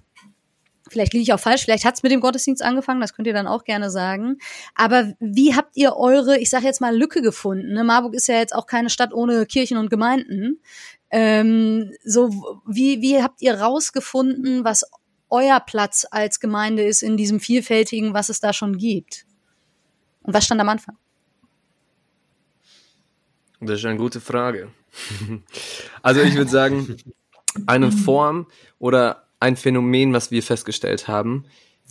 Vielleicht liege ich auch falsch, vielleicht hat es mit dem Gottesdienst angefangen, das könnt ihr dann auch gerne sagen. Aber wie habt ihr eure, ich sage jetzt mal, Lücke gefunden? Ne? Marburg ist ja jetzt auch keine Stadt ohne Kirchen und Gemeinden. Ähm, so, wie, wie habt ihr rausgefunden, was euer Platz als Gemeinde ist in diesem vielfältigen, was es da schon gibt? Und was stand am Anfang? Das ist eine gute Frage. Also ich würde sagen, eine Form oder ein Phänomen, was wir festgestellt haben,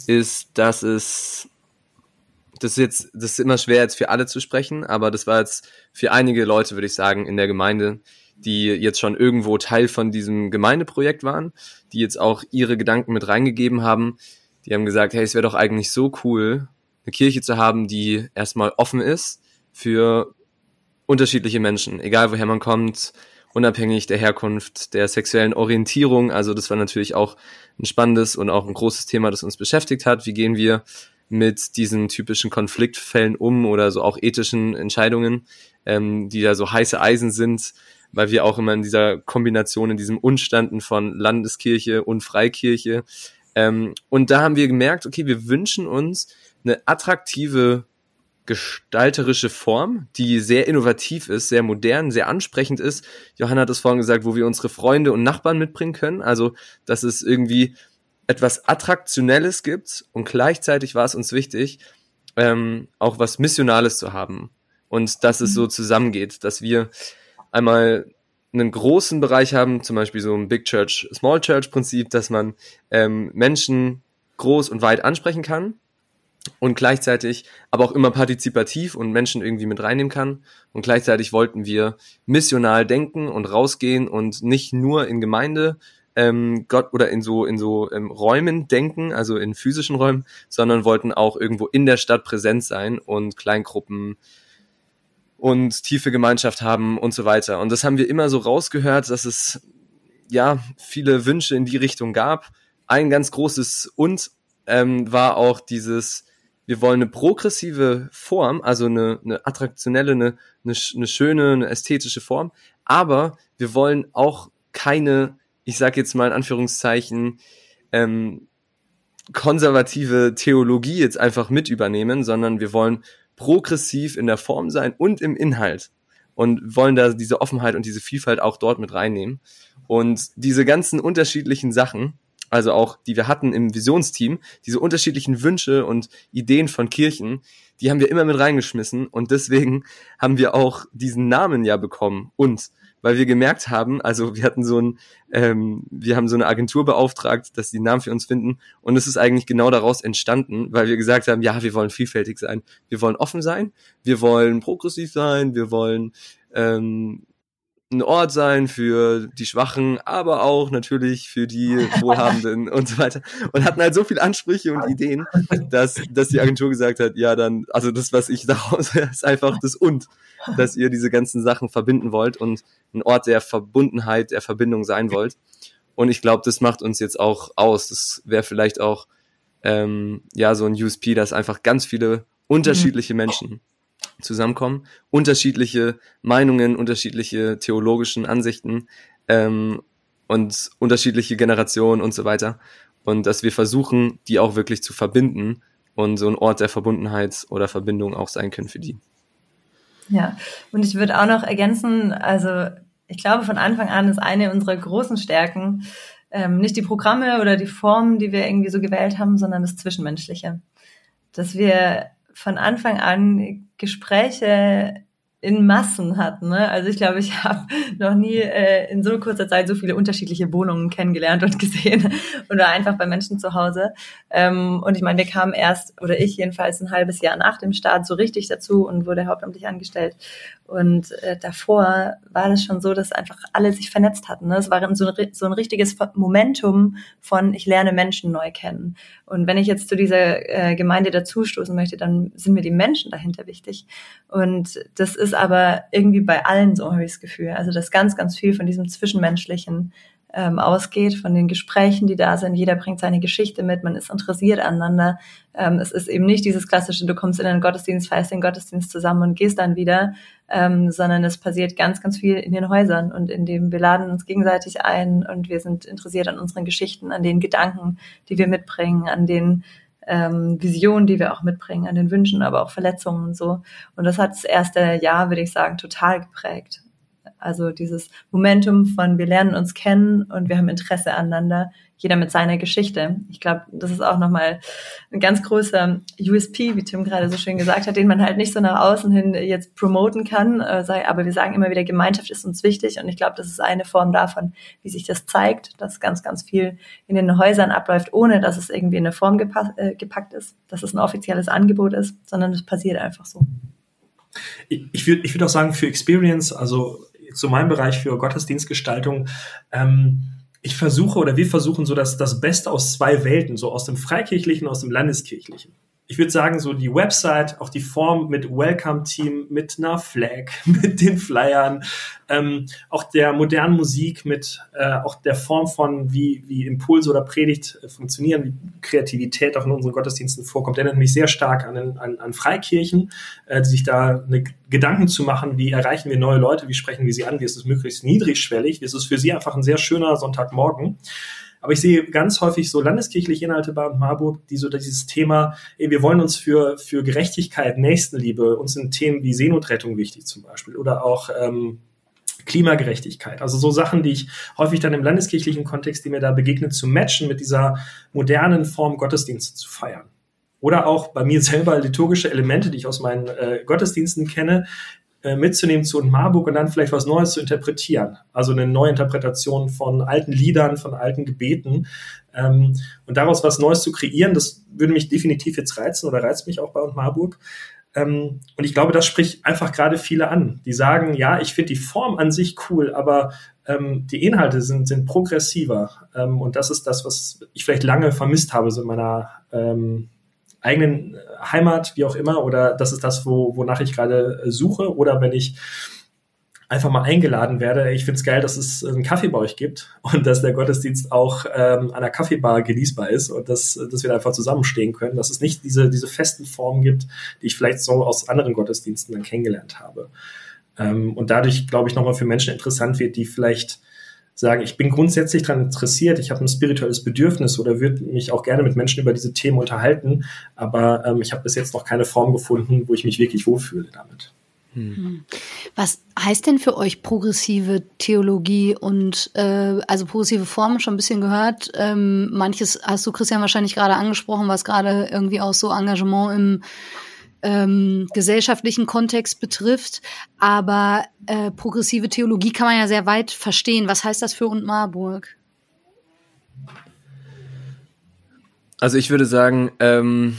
ist, dass es das ist jetzt, das ist immer schwer jetzt für alle zu sprechen, aber das war jetzt für einige Leute, würde ich sagen, in der Gemeinde, die jetzt schon irgendwo Teil von diesem Gemeindeprojekt waren, die jetzt auch ihre Gedanken mit reingegeben haben. Die haben gesagt, hey, es wäre doch eigentlich so cool, eine Kirche zu haben, die erstmal offen ist für unterschiedliche Menschen, egal woher man kommt, unabhängig der Herkunft, der sexuellen Orientierung. Also das war natürlich auch ein spannendes und auch ein großes Thema, das uns beschäftigt hat. Wie gehen wir mit diesen typischen Konfliktfällen um oder so auch ethischen Entscheidungen, ähm, die da so heiße Eisen sind, weil wir auch immer in dieser Kombination, in diesem Unstanden von Landeskirche und Freikirche. Ähm, und da haben wir gemerkt, okay, wir wünschen uns eine attraktive gestalterische Form, die sehr innovativ ist, sehr modern, sehr ansprechend ist. Johanna hat es vorhin gesagt, wo wir unsere Freunde und Nachbarn mitbringen können. Also, dass es irgendwie etwas Attraktionelles gibt und gleichzeitig war es uns wichtig, ähm, auch was Missionales zu haben und dass es so mhm. zusammengeht, dass wir einmal einen großen Bereich haben, zum Beispiel so ein Big Church, Small Church Prinzip, dass man ähm, Menschen groß und weit ansprechen kann und gleichzeitig aber auch immer partizipativ und Menschen irgendwie mit reinnehmen kann. Und gleichzeitig wollten wir missional denken und rausgehen und nicht nur in Gemeinde ähm, Gott oder in so in so ähm, Räumen denken, also in physischen Räumen, sondern wollten auch irgendwo in der Stadt präsent sein und Kleingruppen und tiefe Gemeinschaft haben und so weiter. Und das haben wir immer so rausgehört, dass es ja viele Wünsche in die Richtung gab. Ein ganz großes und ähm, war auch dieses wir wollen eine progressive Form, also eine, eine attraktionelle, eine, eine, eine schöne, eine ästhetische Form, aber wir wollen auch keine ich sage jetzt mal in Anführungszeichen, ähm, konservative Theologie jetzt einfach mit übernehmen, sondern wir wollen progressiv in der Form sein und im Inhalt und wollen da diese Offenheit und diese Vielfalt auch dort mit reinnehmen. Und diese ganzen unterschiedlichen Sachen, also auch die wir hatten im Visionsteam, diese unterschiedlichen Wünsche und Ideen von Kirchen, die haben wir immer mit reingeschmissen und deswegen haben wir auch diesen Namen ja bekommen, uns weil wir gemerkt haben, also wir hatten so ein, ähm, wir haben so eine Agentur beauftragt, dass die Namen für uns finden. Und es ist eigentlich genau daraus entstanden, weil wir gesagt haben, ja, wir wollen vielfältig sein, wir wollen offen sein, wir wollen progressiv sein, wir wollen ähm, ein Ort sein für die Schwachen, aber auch natürlich für die Wohlhabenden und so weiter. Und hatten halt so viele Ansprüche und Ideen, dass, dass die Agentur gesagt hat, ja, dann, also das, was ich daraus, ist einfach das und, dass ihr diese ganzen Sachen verbinden wollt und ein Ort der Verbundenheit, der Verbindung sein wollt. Und ich glaube, das macht uns jetzt auch aus. Das wäre vielleicht auch, ähm, ja, so ein USP, dass einfach ganz viele unterschiedliche Menschen zusammenkommen, unterschiedliche Meinungen, unterschiedliche theologischen Ansichten ähm, und unterschiedliche Generationen und so weiter. Und dass wir versuchen, die auch wirklich zu verbinden und so ein Ort der Verbundenheit oder Verbindung auch sein können für die. Ja, und ich würde auch noch ergänzen, also ich glaube, von Anfang an ist eine unserer großen Stärken ähm, nicht die Programme oder die Formen, die wir irgendwie so gewählt haben, sondern das Zwischenmenschliche. Dass wir von Anfang an Gespräche in Massen hatten. Ne? Also ich glaube, ich habe noch nie äh, in so kurzer Zeit so viele unterschiedliche Wohnungen kennengelernt und gesehen oder einfach bei Menschen zu Hause. Ähm, und ich meine, wir kamen erst, oder ich jedenfalls, ein halbes Jahr nach dem Start so richtig dazu und wurde hauptamtlich angestellt. Und äh, davor war das schon so, dass einfach alle sich vernetzt hatten. Ne? Es war so ein, so ein richtiges Momentum von, ich lerne Menschen neu kennen. Und wenn ich jetzt zu dieser äh, Gemeinde dazustoßen möchte, dann sind mir die Menschen dahinter wichtig. Und das ist aber irgendwie bei allen so, habe ich das Gefühl. Also, dass ganz, ganz viel von diesem Zwischenmenschlichen ähm, ausgeht, von den Gesprächen, die da sind. Jeder bringt seine Geschichte mit, man ist interessiert aneinander. Ähm, es ist eben nicht dieses klassische, du kommst in den Gottesdienst, feierst den Gottesdienst zusammen und gehst dann wieder, ähm, sondern es passiert ganz, ganz viel in den Häusern und in dem wir laden uns gegenseitig ein und wir sind interessiert an unseren Geschichten, an den Gedanken, die wir mitbringen, an den ähm, Visionen, die wir auch mitbringen, an den Wünschen, aber auch Verletzungen und so. Und das hat das erste Jahr, würde ich sagen, total geprägt Also dieses Momentum von wir lernen uns kennen und wir haben Interesse aneinander, jeder mit seiner Geschichte. Ich glaube, das ist auch nochmal ein ganz großer USP, wie Tim gerade so schön gesagt hat, den man halt nicht so nach außen hin jetzt promoten kann. Äh, aber wir sagen immer wieder, Gemeinschaft ist uns wichtig und ich glaube, das ist eine Form davon, wie sich das zeigt, dass ganz, ganz viel in den Häusern abläuft, ohne dass es irgendwie in eine Form äh, gepackt ist, dass es ein offizielles Angebot ist, sondern es passiert einfach so. Ich, ich würde ich würd auch sagen, für Experience, also zu meinem Bereich für Gottesdienstgestaltung, ähm, ich versuche oder wir versuchen so das, das Beste aus zwei Welten, so aus dem Freikirchlichen, aus dem Landeskirchlichen ich würde sagen, so die Website, auch die Form mit Welcome-Team, mit einer Flag, mit den Flyern, ähm, auch der modernen Musik, mit äh, auch der Form von, wie, wie Impulse oder Predigt äh, funktionieren, wie Kreativität auch in unseren Gottesdiensten vorkommt, erinnert mich sehr stark an, an, an Freikirchen, äh, die sich da eine Gedanken zu machen, wie erreichen wir neue Leute, wie sprechen wir sie an, wie ist es möglichst niedrigschwellig, wie ist es für sie einfach ein sehr schöner Sonntagmorgen. Aber ich sehe ganz häufig so landeskirchliche Inhalte bei Marburg, die so dieses Thema, ey, wir wollen uns für, für Gerechtigkeit, Nächstenliebe, uns sind Themen wie Seenotrettung wichtig zum Beispiel oder auch ähm, Klimagerechtigkeit. Also so Sachen, die ich häufig dann im landeskirchlichen Kontext, die mir da begegnet, zu matchen mit dieser modernen Form Gottesdienste zu feiern. Oder auch bei mir selber liturgische Elemente, die ich aus meinen äh, Gottesdiensten kenne, mitzunehmen zu Marburg und dann vielleicht was Neues zu interpretieren. Also eine neue Interpretation von alten Liedern, von alten Gebeten ähm, und daraus was Neues zu kreieren, das würde mich definitiv jetzt reizen oder reizt mich auch bei Marburg. Ähm, und ich glaube, das spricht einfach gerade viele an, die sagen, ja, ich finde die Form an sich cool, aber ähm, die Inhalte sind, sind progressiver. Ähm, und das ist das, was ich vielleicht lange vermisst habe so in meiner ähm, eigenen Heimat, wie auch immer, oder das ist das, wo, wonach ich gerade äh, suche, oder wenn ich einfach mal eingeladen werde. Ich finde es geil, dass es einen Kaffee bei euch gibt und dass der Gottesdienst auch ähm, an der Kaffeebar genießbar ist und dass, dass wir da einfach zusammenstehen können, dass es nicht diese, diese festen Formen gibt, die ich vielleicht so aus anderen Gottesdiensten dann kennengelernt habe. Ähm, und dadurch, glaube ich, nochmal für Menschen interessant wird, die vielleicht sagen, ich bin grundsätzlich daran interessiert, ich habe ein spirituelles Bedürfnis oder würde mich auch gerne mit Menschen über diese Themen unterhalten, aber ähm, ich habe bis jetzt noch keine Form gefunden, wo ich mich wirklich wohlfühle damit. Hm. Was heißt denn für euch progressive Theologie und äh, also progressive Formen schon ein bisschen gehört? Ähm, manches hast du Christian wahrscheinlich gerade angesprochen, was gerade irgendwie auch so Engagement im ähm, gesellschaftlichen Kontext betrifft. Aber äh, progressive Theologie kann man ja sehr weit verstehen. Was heißt das für und Marburg? Also ich würde sagen, ähm,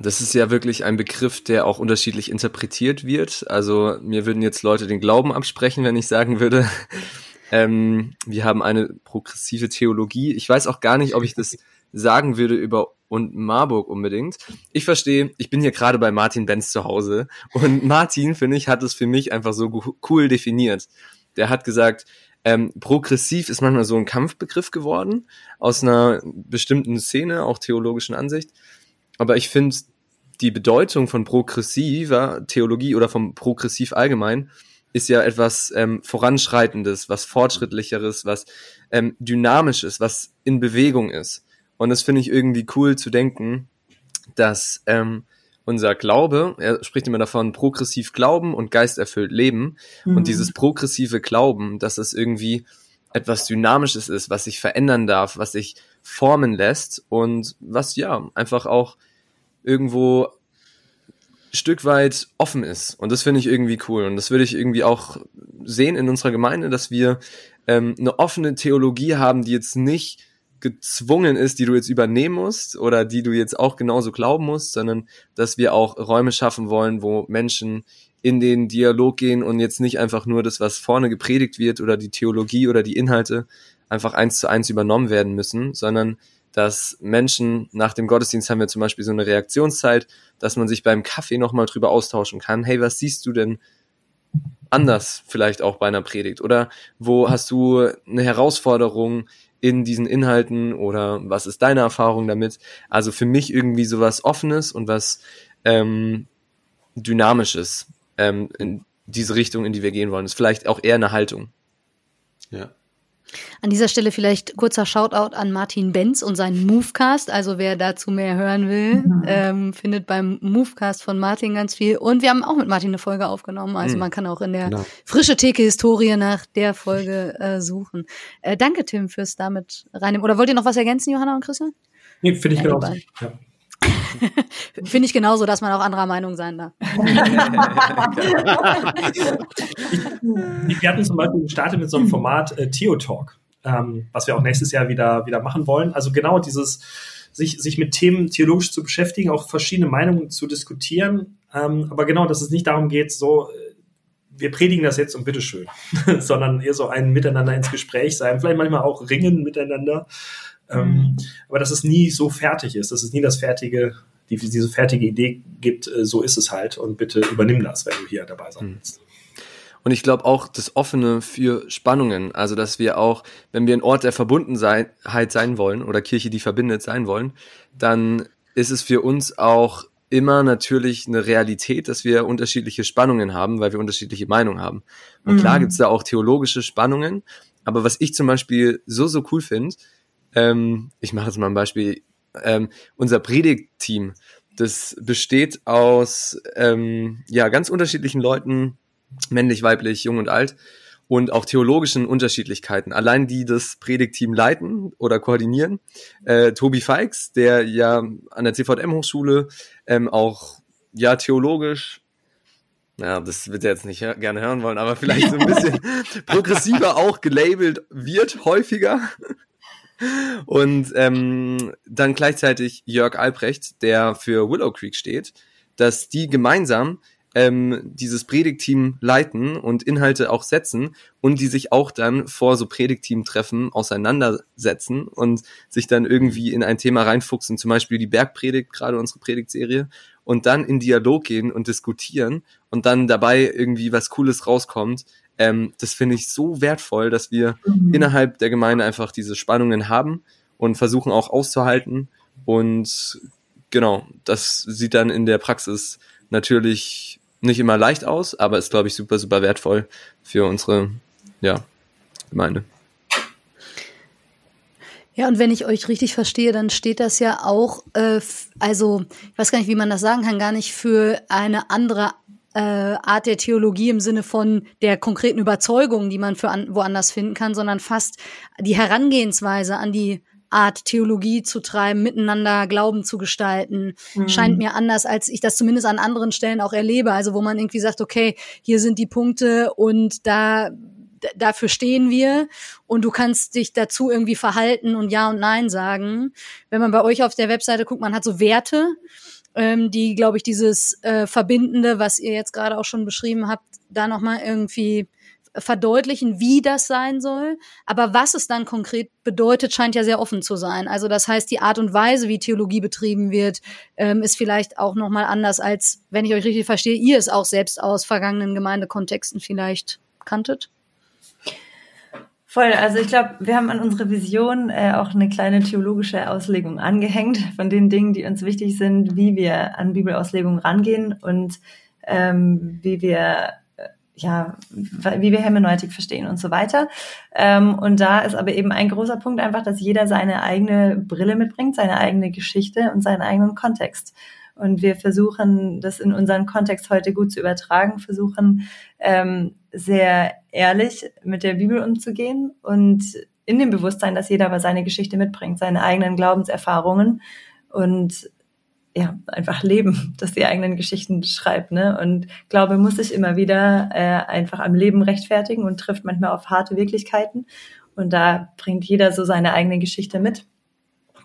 das ist ja wirklich ein Begriff, der auch unterschiedlich interpretiert wird. Also mir würden jetzt Leute den Glauben absprechen, wenn ich sagen würde, ähm, wir haben eine progressive Theologie. Ich weiß auch gar nicht, ob ich das sagen würde über und Marburg unbedingt. Ich verstehe, ich bin hier gerade bei Martin Benz zu Hause und Martin, finde ich, hat es für mich einfach so cool definiert. Der hat gesagt, ähm, progressiv ist manchmal so ein Kampfbegriff geworden aus einer bestimmten Szene, auch theologischen Ansicht. Aber ich finde die Bedeutung von progressiver Theologie oder vom progressiv allgemein ist ja etwas ähm, voranschreitendes, was fortschrittlicheres, was ähm, dynamisches, was in Bewegung ist. Und das finde ich irgendwie cool zu denken, dass ähm, unser Glaube, er spricht immer davon, progressiv glauben und geisterfüllt leben. Mhm. Und dieses progressive Glauben, dass es irgendwie etwas Dynamisches ist, was sich verändern darf, was sich formen lässt und was ja einfach auch irgendwo Stück weit offen ist. Und das finde ich irgendwie cool. Und das würde ich irgendwie auch sehen in unserer Gemeinde, dass wir ähm, eine offene Theologie haben, die jetzt nicht gezwungen ist, die du jetzt übernehmen musst oder die du jetzt auch genauso glauben musst, sondern dass wir auch Räume schaffen wollen, wo Menschen in den Dialog gehen und jetzt nicht einfach nur das, was vorne gepredigt wird oder die Theologie oder die Inhalte einfach eins zu eins übernommen werden müssen, sondern dass Menschen nach dem Gottesdienst haben wir zum Beispiel so eine Reaktionszeit, dass man sich beim Kaffee nochmal drüber austauschen kann. Hey, was siehst du denn anders vielleicht auch bei einer Predigt? Oder wo hast du eine Herausforderung, in diesen Inhalten oder was ist deine Erfahrung damit? Also für mich irgendwie sowas Offenes und was ähm, Dynamisches ähm, in diese Richtung, in die wir gehen wollen. Ist vielleicht auch eher eine Haltung. Ja. An dieser Stelle vielleicht kurzer Shoutout an Martin Benz und seinen Movecast. Also wer dazu mehr hören will, mhm. ähm, findet beim Movecast von Martin ganz viel. Und wir haben auch mit Martin eine Folge aufgenommen. Also mhm. man kann auch in der genau. frische Theke-Historie nach der Folge äh, suchen. Äh, danke, Tim, fürs damit reinnehmen. Oder wollt ihr noch was ergänzen, Johanna und Christian? Nee, finde ich ja, genau. Ja. Finde ich genauso, dass man auch anderer Meinung sein darf. wir hatten zum Beispiel gestartet mit so einem Format äh, Theo Talk, ähm, was wir auch nächstes Jahr wieder, wieder machen wollen. Also genau dieses, sich, sich mit Themen theologisch zu beschäftigen, auch verschiedene Meinungen zu diskutieren. Ähm, aber genau, dass es nicht darum geht, so, äh, wir predigen das jetzt und bitteschön, sondern eher so ein Miteinander ins Gespräch sein, vielleicht manchmal auch ringen miteinander. Ähm, mhm. aber dass es nie so fertig ist, dass es nie das fertige, die, diese fertige Idee gibt, äh, so ist es halt und bitte übernimm das, wenn du hier dabei sein mhm. willst. Und ich glaube auch das Offene für Spannungen, also dass wir auch, wenn wir ein Ort der Verbundenheit sein wollen oder Kirche, die verbindet sein wollen, dann ist es für uns auch immer natürlich eine Realität, dass wir unterschiedliche Spannungen haben, weil wir unterschiedliche Meinungen haben. Und mhm. klar gibt es da auch theologische Spannungen, aber was ich zum Beispiel so, so cool finde, ähm, ich mache jetzt mal ein Beispiel, ähm, unser Predigtteam, das besteht aus ähm, ja ganz unterschiedlichen Leuten, männlich, weiblich, jung und alt und auch theologischen Unterschiedlichkeiten. Allein die das Predigtteam leiten oder koordinieren. Äh, Tobi Feix, der ja an der CVM-Hochschule ähm, auch ja theologisch ja, das wird er jetzt nicht gerne hören wollen, aber vielleicht so ein bisschen progressiver auch gelabelt wird, häufiger. Und ähm, dann gleichzeitig Jörg Albrecht, der für Willow Creek steht, dass die gemeinsam ähm, dieses Predigteam leiten und Inhalte auch setzen und die sich auch dann vor so Predigteam-Treffen auseinandersetzen und sich dann irgendwie in ein Thema reinfuchsen, zum Beispiel die Bergpredigt, gerade unsere Predigtserie, und dann in Dialog gehen und diskutieren und dann dabei irgendwie was Cooles rauskommt, ähm, das finde ich so wertvoll, dass wir mhm. innerhalb der Gemeinde einfach diese Spannungen haben und versuchen auch auszuhalten. Und genau, das sieht dann in der Praxis natürlich nicht immer leicht aus, aber ist, glaube ich, super, super wertvoll für unsere ja, Gemeinde. Ja, und wenn ich euch richtig verstehe, dann steht das ja auch, äh, also ich weiß gar nicht, wie man das sagen kann, gar nicht für eine andere äh, Art der Theologie im Sinne von der konkreten Überzeugung, die man für an, woanders finden kann, sondern fast die Herangehensweise an die Art Theologie zu treiben, miteinander Glauben zu gestalten, mhm. scheint mir anders, als ich das zumindest an anderen Stellen auch erlebe. Also wo man irgendwie sagt, okay, hier sind die Punkte und da dafür stehen wir und du kannst dich dazu irgendwie verhalten und Ja und Nein sagen. Wenn man bei euch auf der Webseite guckt, man hat so Werte ähm, die, glaube ich, dieses äh, Verbindende, was ihr jetzt gerade auch schon beschrieben habt, da nochmal irgendwie verdeutlichen, wie das sein soll. Aber was es dann konkret bedeutet, scheint ja sehr offen zu sein. Also das heißt, die Art und Weise, wie Theologie betrieben wird, ähm, ist vielleicht auch nochmal anders, als, wenn ich euch richtig verstehe, ihr es auch selbst aus vergangenen Gemeindekontexten vielleicht kanntet. Voll, also ich glaube, wir haben an unsere Vision äh, auch eine kleine theologische Auslegung angehängt von den Dingen, die uns wichtig sind, wie wir an Bibelauslegungen rangehen und ähm, wie wir äh, ja, wie wir Hermeneutik verstehen und so weiter. Ähm, und da ist aber eben ein großer Punkt einfach, dass jeder seine eigene Brille mitbringt, seine eigene Geschichte und seinen eigenen Kontext. Und wir versuchen, das in unseren Kontext heute gut zu übertragen, versuchen ähm, sehr ehrlich mit der Bibel umzugehen und in dem Bewusstsein, dass jeder aber seine Geschichte mitbringt, seine eigenen Glaubenserfahrungen und ja, einfach leben, dass die eigenen Geschichten schreibt, ne? Und Glaube muss sich immer wieder äh, einfach am Leben rechtfertigen und trifft manchmal auf harte Wirklichkeiten. Und da bringt jeder so seine eigene Geschichte mit.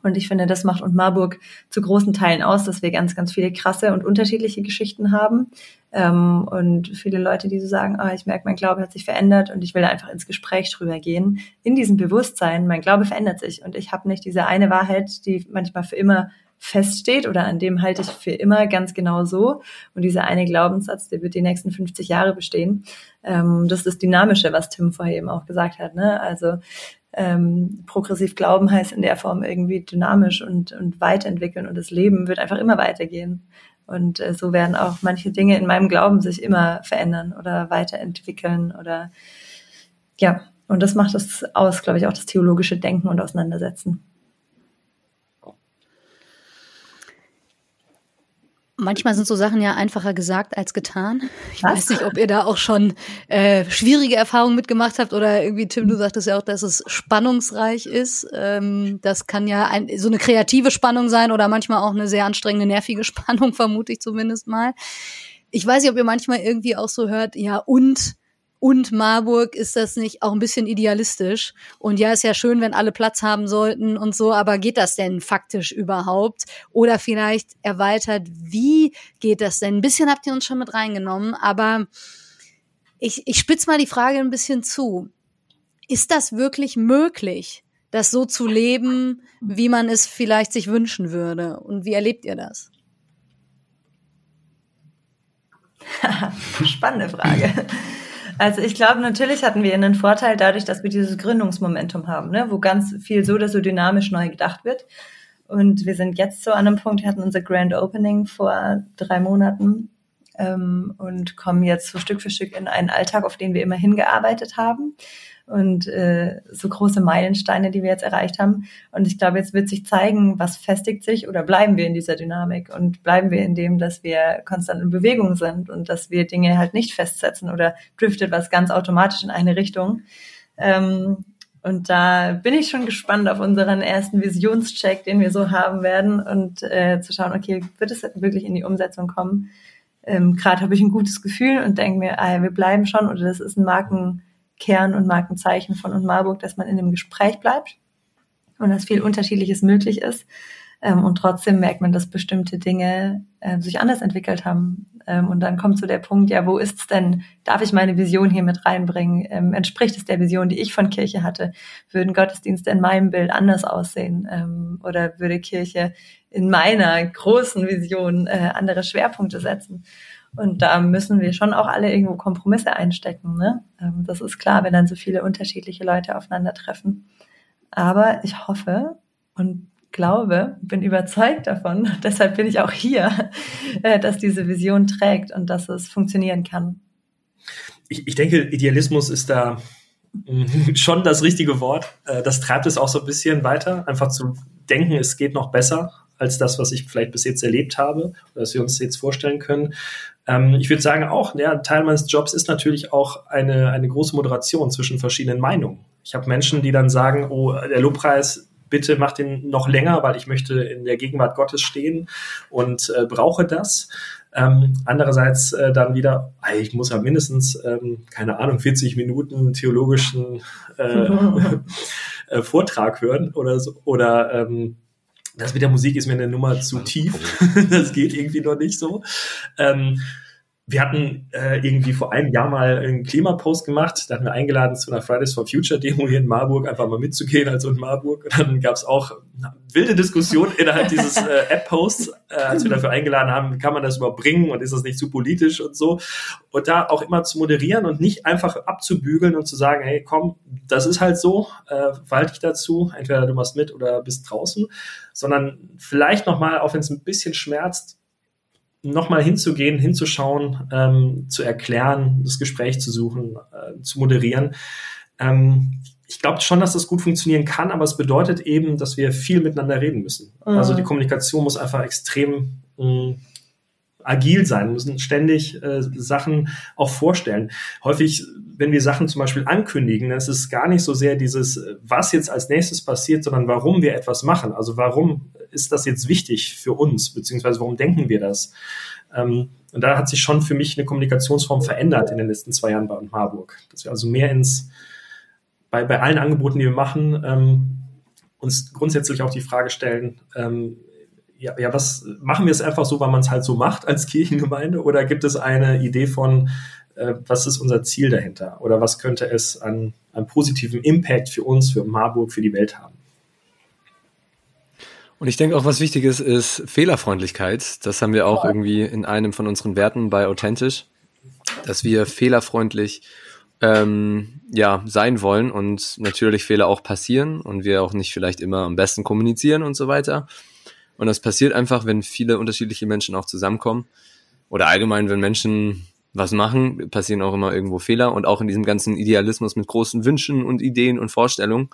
Und ich finde, das macht und Marburg zu großen Teilen aus, dass wir ganz, ganz viele krasse und unterschiedliche Geschichten haben. Ähm, und viele Leute, die so sagen, ah, ich merke, mein Glaube hat sich verändert und ich will einfach ins Gespräch drüber gehen. In diesem Bewusstsein, mein Glaube verändert sich und ich habe nicht diese eine Wahrheit, die manchmal für immer feststeht oder an dem halte ich für immer ganz genau so. Und dieser eine Glaubenssatz, der wird die nächsten 50 Jahre bestehen. Ähm, das ist das Dynamische, was Tim vorher eben auch gesagt hat. Ne? Also ähm, progressiv glauben heißt in der Form irgendwie dynamisch und, und weiterentwickeln und das Leben wird einfach immer weitergehen. Und äh, so werden auch manche Dinge in meinem Glauben sich immer verändern oder weiterentwickeln oder ja. Und das macht es aus, glaube ich, auch das theologische Denken und Auseinandersetzen. Manchmal sind so Sachen ja einfacher gesagt als getan. Ich Was? weiß nicht, ob ihr da auch schon äh, schwierige Erfahrungen mitgemacht habt oder irgendwie, Tim, du sagtest ja auch, dass es spannungsreich ist. Ähm, das kann ja ein, so eine kreative Spannung sein oder manchmal auch eine sehr anstrengende, nervige Spannung, vermute ich zumindest mal. Ich weiß nicht, ob ihr manchmal irgendwie auch so hört, ja, und und Marburg ist das nicht auch ein bisschen idealistisch? Und ja, ist ja schön, wenn alle Platz haben sollten und so, aber geht das denn faktisch überhaupt? Oder vielleicht erweitert, wie geht das denn? Ein bisschen habt ihr uns schon mit reingenommen, aber ich, ich spitze mal die Frage ein bisschen zu. Ist das wirklich möglich, das so zu leben, wie man es vielleicht sich wünschen würde? Und wie erlebt ihr das? Spannende Frage. Also ich glaube, natürlich hatten wir einen Vorteil dadurch, dass wir dieses Gründungsmomentum haben, ne? wo ganz viel so oder so dynamisch neu gedacht wird. Und wir sind jetzt so an einem Punkt, wir hatten unser Grand Opening vor drei Monaten ähm, und kommen jetzt so Stück für Stück in einen Alltag, auf den wir immer hingearbeitet haben und äh, so große Meilensteine, die wir jetzt erreicht haben. Und ich glaube, jetzt wird sich zeigen, was festigt sich oder bleiben wir in dieser Dynamik und bleiben wir in dem, dass wir konstant in Bewegung sind und dass wir Dinge halt nicht festsetzen oder driftet was ganz automatisch in eine Richtung. Ähm, und da bin ich schon gespannt auf unseren ersten Visionscheck, den wir so haben werden und äh, zu schauen, okay, wird es wirklich in die Umsetzung kommen? Ähm, Gerade habe ich ein gutes Gefühl und denke mir, ah, wir bleiben schon oder das ist ein Marken Kern und Markenzeichen von und Marburg, dass man in dem Gespräch bleibt und dass viel Unterschiedliches möglich ist. Ähm, und trotzdem merkt man, dass bestimmte Dinge äh, sich anders entwickelt haben. Ähm, und dann kommt so der Punkt, ja, wo ist es denn? Darf ich meine Vision hier mit reinbringen? Ähm, entspricht es der Vision, die ich von Kirche hatte? Würden Gottesdienste in meinem Bild anders aussehen? Ähm, oder würde Kirche in meiner großen Vision äh, andere Schwerpunkte setzen? Und da müssen wir schon auch alle irgendwo Kompromisse einstecken. Ne? Ähm, das ist klar, wenn dann so viele unterschiedliche Leute aufeinandertreffen. Aber ich hoffe und glaube, bin überzeugt davon, deshalb bin ich auch hier, äh, dass diese Vision trägt und dass es funktionieren kann. Ich, ich denke, Idealismus ist da mm, schon das richtige Wort. Äh, das treibt es auch so ein bisschen weiter, einfach zu denken, es geht noch besser als das, was ich vielleicht bis jetzt erlebt habe, oder was wir uns jetzt vorstellen können. Ähm, ich würde sagen auch, ja, Teil meines Jobs ist natürlich auch eine, eine große Moderation zwischen verschiedenen Meinungen. Ich habe Menschen, die dann sagen, oh, der Lobpreis, bitte mach den noch länger, weil ich möchte in der Gegenwart Gottes stehen und äh, brauche das. Ähm, andererseits äh, dann wieder, ich muss ja mindestens, ähm, keine Ahnung, 40 Minuten theologischen äh, äh, Vortrag hören oder so, oder ähm, das mit der Musik ist mir eine Nummer zu tief. das geht irgendwie noch nicht so. Ähm, wir hatten äh, irgendwie vor einem Jahr mal einen Klimapost gemacht. Da hatten wir eingeladen zu einer Fridays for Future Demo hier in Marburg, einfach mal mitzugehen als in Marburg. Und dann gab es auch wilde Diskussionen innerhalb dieses äh, App-Posts, äh, als wir dafür eingeladen haben, kann man das überbringen und ist das nicht zu politisch und so. Und da auch immer zu moderieren und nicht einfach abzubügeln und zu sagen, hey, komm, das ist halt so, äh, verhalte dich dazu, entweder du machst mit oder bist draußen, sondern vielleicht nochmal, auch wenn es ein bisschen schmerzt, nochmal hinzugehen, hinzuschauen, ähm, zu erklären, das Gespräch zu suchen, äh, zu moderieren. Ähm, ich glaube schon, dass das gut funktionieren kann, aber es bedeutet eben, dass wir viel miteinander reden müssen. Mhm. Also die Kommunikation muss einfach extrem mh, mm, agil sein, wir müssen ständig äh, Sachen auch vorstellen. Häufig, wenn wir Sachen zum Beispiel ankündigen, dann ist es gar nicht so sehr dieses, was jetzt als nächstes passiert, sondern warum wir etwas machen. Also warum ist das jetzt wichtig für uns, beziehungsweise warum denken wir das? Ähm, und da hat sich schon für mich eine Kommunikationsform verändert in den letzten zwei Jahren bei Marburg. Dass wir also mehr ins, bei, bei allen Angeboten, die wir machen, ähm, uns grundsätzlich auch die Frage stellen, ähm, ja, ja, was machen wir es einfach so, weil man es halt so macht als Kirchengemeinde? Oder gibt es eine Idee von, äh, was ist unser Ziel dahinter? Oder was könnte es an, an positiven Impact für uns, für Marburg, für die Welt haben? Und ich denke auch, was wichtig ist, ist Fehlerfreundlichkeit. Das haben wir auch irgendwie in einem von unseren Werten bei Authentisch, dass wir fehlerfreundlich ähm, ja, sein wollen und natürlich Fehler auch passieren und wir auch nicht vielleicht immer am besten kommunizieren und so weiter. Und das passiert einfach, wenn viele unterschiedliche Menschen auch zusammenkommen oder allgemein, wenn Menschen was machen, passieren auch immer irgendwo Fehler und auch in diesem ganzen Idealismus mit großen Wünschen und Ideen und Vorstellungen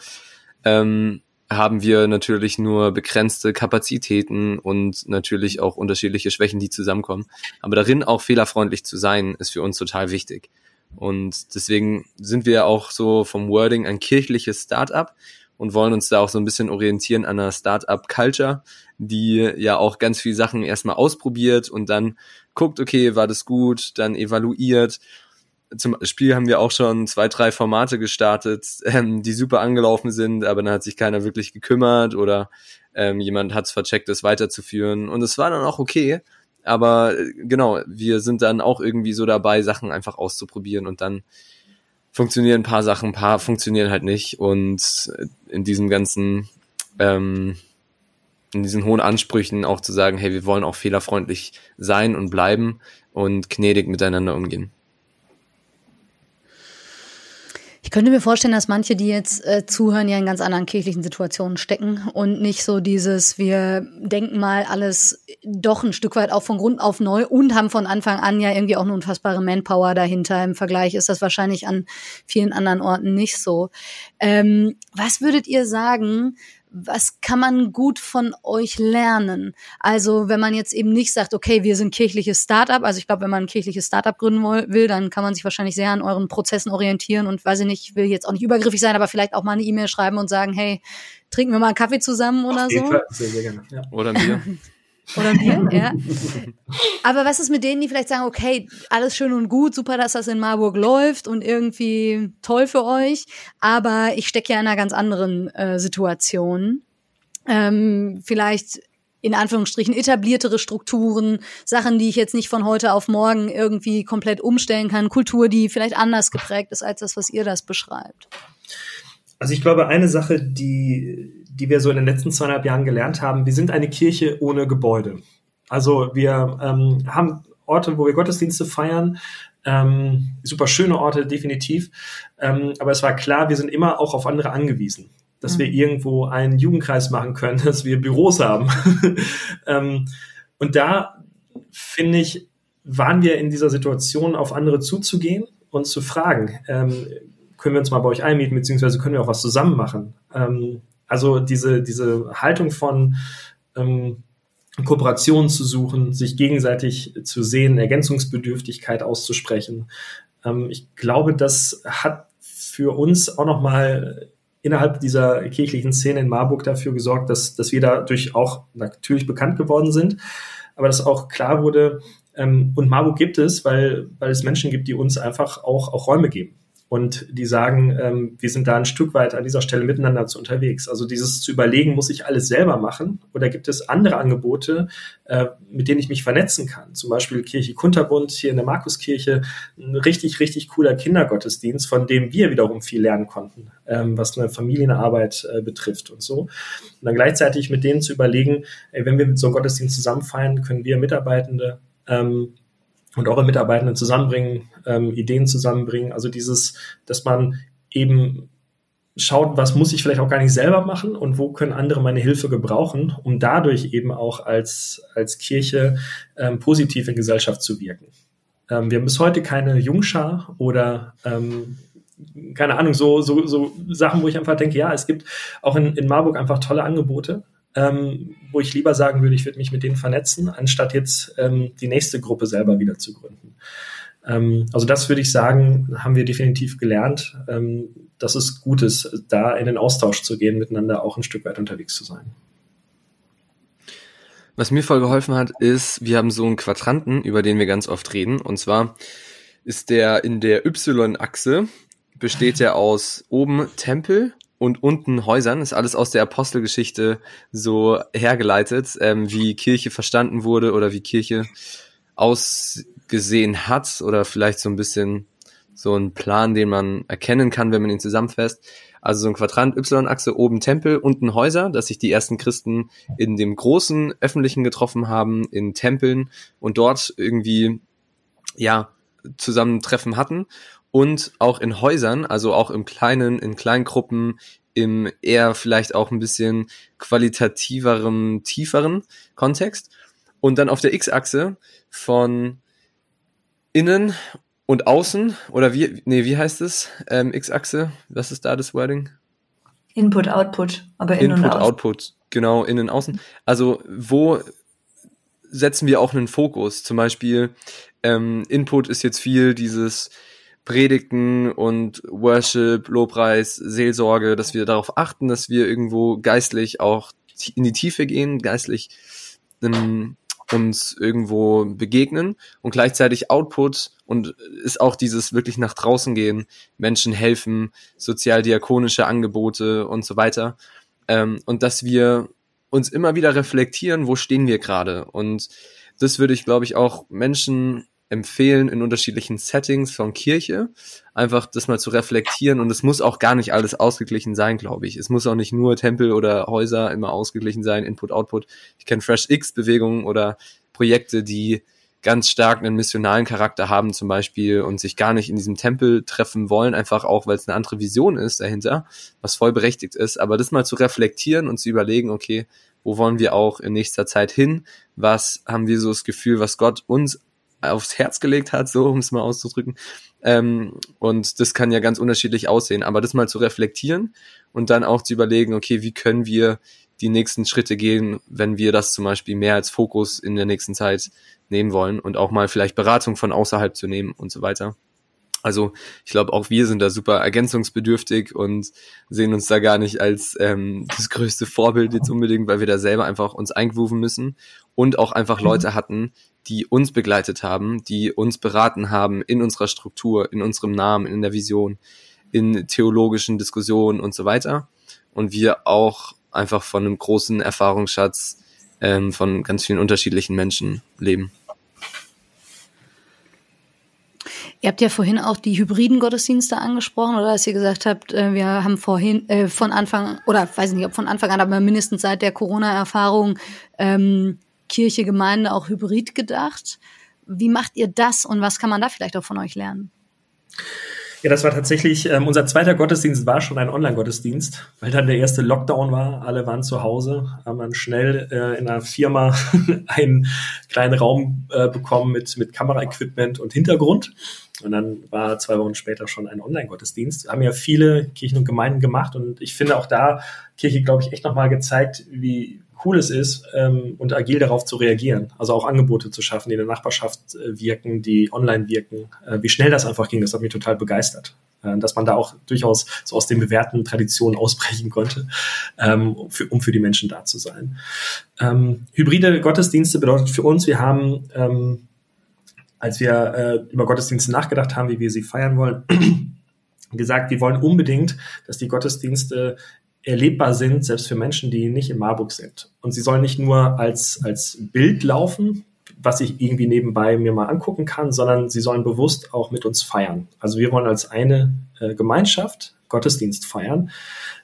ähm, haben wir natürlich nur begrenzte Kapazitäten und natürlich auch unterschiedliche Schwächen, die zusammenkommen. Aber darin auch fehlerfreundlich zu sein, ist für uns total wichtig. Und deswegen sind wir auch so vom Wording ein kirchliches Startup und wollen uns da auch so ein bisschen orientieren an einer Startup-Culture, die ja auch ganz viele Sachen erstmal ausprobiert und dann guckt, okay, war das gut, dann evaluiert. Zum Spiel haben wir auch schon zwei, drei Formate gestartet, ähm, die super angelaufen sind, aber dann hat sich keiner wirklich gekümmert oder ähm, jemand hat es vercheckt, es weiterzuführen. Und es war dann auch okay. Aber äh, genau, wir sind dann auch irgendwie so dabei, Sachen einfach auszuprobieren und dann funktionieren ein paar Sachen, ein paar funktionieren halt nicht. Und in diesem ganzen, ähm, in diesen hohen Ansprüchen auch zu sagen, hey, wir wollen auch fehlerfreundlich sein und bleiben und gnädig miteinander umgehen. Ich könnte mir vorstellen, dass manche, die jetzt äh, zuhören, ja in ganz anderen kirchlichen Situationen stecken und nicht so dieses, wir denken mal alles doch ein Stück weit auch von Grund auf neu und haben von Anfang an ja irgendwie auch eine unfassbare Manpower dahinter. Im Vergleich ist das wahrscheinlich an vielen anderen Orten nicht so. Ähm, was würdet ihr sagen, was kann man gut von euch lernen? Also wenn man jetzt eben nicht sagt, okay, wir sind kirchliches Startup, also ich glaube, wenn man ein kirchliches Startup gründen will, dann kann man sich wahrscheinlich sehr an euren Prozessen orientieren und weiß ich nicht, will jetzt auch nicht übergriffig sein, aber vielleicht auch mal eine E-Mail schreiben und sagen, hey, trinken wir mal einen Kaffee zusammen oder so. Sehr, sehr gerne. Ja. Oder Bier. Oder Bier, ja. Aber was ist mit denen, die vielleicht sagen, okay, alles schön und gut, super, dass das in Marburg läuft und irgendwie toll für euch, aber ich stecke ja in einer ganz anderen äh, Situation. Ähm, vielleicht in Anführungsstrichen etabliertere Strukturen, Sachen, die ich jetzt nicht von heute auf morgen irgendwie komplett umstellen kann, Kultur, die vielleicht anders geprägt ist als das, was ihr das beschreibt. Also ich glaube, eine Sache, die, die wir so in den letzten zweieinhalb Jahren gelernt haben, wir sind eine Kirche ohne Gebäude. Also wir ähm, haben Orte, wo wir Gottesdienste feiern, ähm, super schöne Orte, definitiv. Ähm, aber es war klar, wir sind immer auch auf andere angewiesen. Dass mhm. wir irgendwo einen Jugendkreis machen können, dass wir Büros haben. ähm, und da, finde ich, waren wir in dieser Situation, auf andere zuzugehen und zu fragen, ähm, können wir uns mal bei euch einmieten, beziehungsweise können wir auch was zusammen machen. Ähm, also diese, diese Haltung von ähm, Kooperationen zu suchen, sich gegenseitig zu sehen, Ergänzungsbedürftigkeit auszusprechen. Ähm, ich glaube, das hat für uns auch nochmal innerhalb dieser kirchlichen Szene in Marburg dafür gesorgt, dass, dass wir dadurch auch natürlich bekannt geworden sind, aber dass auch klar wurde, ähm, und Marburg gibt es, weil, weil es Menschen gibt, die uns einfach auch, auch Räume geben und die sagen, ähm, wir sind da ein Stück weit an dieser Stelle miteinander zu unterwegs. Also dieses zu überlegen, muss ich alles selber machen oder gibt es andere Angebote, äh, mit denen ich mich vernetzen kann? Zum Beispiel Kirche Kunterbund hier in der Markuskirche, ein richtig, richtig cooler Kindergottesdienst, von dem wir wiederum viel lernen konnten, ähm, was eine Familienarbeit äh, betrifft und so. Und dann gleichzeitig mit denen zu überlegen, ey, wenn wir mit so einem Gottesdienst zusammen feiern, können wir Mitarbeitende ähm, und eure Mitarbeitenden zusammenbringen, ähm, Ideen zusammenbringen. Also dieses, dass man eben schaut, was muss ich vielleicht auch gar nicht selber machen und wo können andere meine Hilfe gebrauchen, um dadurch eben auch als, als Kirche ähm, positiv in Gesellschaft zu wirken. Ähm, wir haben bis heute keine Jungschar oder ähm, keine Ahnung, so, so, so Sachen, wo ich einfach denke, ja, es gibt auch in, in Marburg einfach tolle Angebote, ähm, wo ich lieber sagen würde, ich würde mich mit denen vernetzen, anstatt jetzt ähm, die nächste Gruppe selber wieder zu gründen. Ähm, also das würde ich sagen, haben wir definitiv gelernt, ähm, dass es gut ist, da in den Austausch zu gehen, miteinander auch ein Stück weit unterwegs zu sein. Was mir voll geholfen hat, ist, wir haben so einen Quadranten, über den wir ganz oft reden. Und zwar ist der in der Y-Achse, besteht er aus oben Tempel, und unten Häusern. Ist alles aus der Apostelgeschichte so hergeleitet, ähm, wie Kirche verstanden wurde oder wie Kirche ausgesehen hat oder vielleicht so ein bisschen so ein Plan, den man erkennen kann, wenn man ihn zusammenfasst. Also so ein Quadrant Y-Achse, oben Tempel, unten Häuser, dass sich die ersten Christen in dem großen öffentlichen getroffen haben, in Tempeln und dort irgendwie, ja, Zusammentreffen hatten und auch in Häusern, also auch im kleinen, in kleinen Gruppen, im eher vielleicht auch ein bisschen qualitativeren, tieferen Kontext. Und dann auf der X-Achse von innen und außen oder wie, nee, wie heißt es? Ähm, X-Achse, was ist da das Wording? Input, Output, aber innen Input, und außen. Output, genau, innen, außen. Also wo setzen wir auch einen Fokus? Zum Beispiel ähm, Input ist jetzt viel dieses Predigten und Worship, Lobpreis, Seelsorge, dass wir darauf achten, dass wir irgendwo geistlich auch in die Tiefe gehen, geistlich ähm, uns irgendwo begegnen und gleichzeitig Output und ist auch dieses wirklich nach draußen gehen, Menschen helfen, sozialdiakonische Angebote und so weiter. Ähm, und dass wir uns immer wieder reflektieren, wo stehen wir gerade. Und das würde ich, glaube ich, auch Menschen empfehlen in unterschiedlichen Settings von Kirche, einfach das mal zu reflektieren und es muss auch gar nicht alles ausgeglichen sein, glaube ich. Es muss auch nicht nur Tempel oder Häuser immer ausgeglichen sein, Input, Output. Ich kenne Fresh X Bewegungen oder Projekte, die ganz stark einen missionalen Charakter haben zum Beispiel und sich gar nicht in diesem Tempel treffen wollen, einfach auch, weil es eine andere Vision ist dahinter, was voll berechtigt ist. Aber das mal zu reflektieren und zu überlegen, okay, wo wollen wir auch in nächster Zeit hin? Was haben wir so das Gefühl, was Gott uns aufs Herz gelegt hat, so um es mal auszudrücken. Ähm, und das kann ja ganz unterschiedlich aussehen. Aber das mal zu reflektieren und dann auch zu überlegen, okay, wie können wir die nächsten Schritte gehen, wenn wir das zum Beispiel mehr als Fokus in der nächsten Zeit nehmen wollen und auch mal vielleicht Beratung von außerhalb zu nehmen und so weiter. Also ich glaube, auch wir sind da super ergänzungsbedürftig und sehen uns da gar nicht als ähm, das größte Vorbild jetzt unbedingt, weil wir da selber einfach uns eingrooven müssen und auch einfach Leute hatten, die uns begleitet haben, die uns beraten haben in unserer Struktur, in unserem Namen, in der Vision, in theologischen Diskussionen und so weiter. Und wir auch einfach von einem großen Erfahrungsschatz ähm, von ganz vielen unterschiedlichen Menschen leben. Ihr habt ja vorhin auch die hybriden Gottesdienste angesprochen, oder dass ihr gesagt habt, äh, wir haben vorhin äh, von Anfang, oder weiß nicht, ob von Anfang an, aber mindestens seit der Corona-Erfahrung ähm, Kirche, Gemeinde auch hybrid gedacht. Wie macht ihr das und was kann man da vielleicht auch von euch lernen? Ja, das war tatsächlich, ähm, unser zweiter Gottesdienst war schon ein Online-Gottesdienst, weil dann der erste Lockdown war, alle waren zu Hause, haben dann schnell äh, in einer Firma einen kleinen Raum äh, bekommen mit, mit Kameraequipment und Hintergrund. Und dann war zwei Wochen später schon ein Online-Gottesdienst. Haben ja viele Kirchen und Gemeinden gemacht und ich finde auch da Kirche, glaube ich, echt nochmal gezeigt, wie, cool es ist ähm, und agil darauf zu reagieren. Also auch Angebote zu schaffen, die in der Nachbarschaft äh, wirken, die online wirken. Äh, wie schnell das einfach ging, das hat mich total begeistert. Äh, dass man da auch durchaus so aus den bewährten Traditionen ausbrechen konnte, ähm, für, um für die Menschen da zu sein. Ähm, hybride Gottesdienste bedeutet für uns, wir haben, ähm, als wir äh, über Gottesdienste nachgedacht haben, wie wir sie feiern wollen, gesagt, wir wollen unbedingt, dass die Gottesdienste erlebbar sind, selbst für Menschen, die nicht in Marburg sind. Und sie sollen nicht nur als, als Bild laufen, was ich irgendwie nebenbei mir mal angucken kann, sondern sie sollen bewusst auch mit uns feiern. Also wir wollen als eine äh, Gemeinschaft Gottesdienst feiern,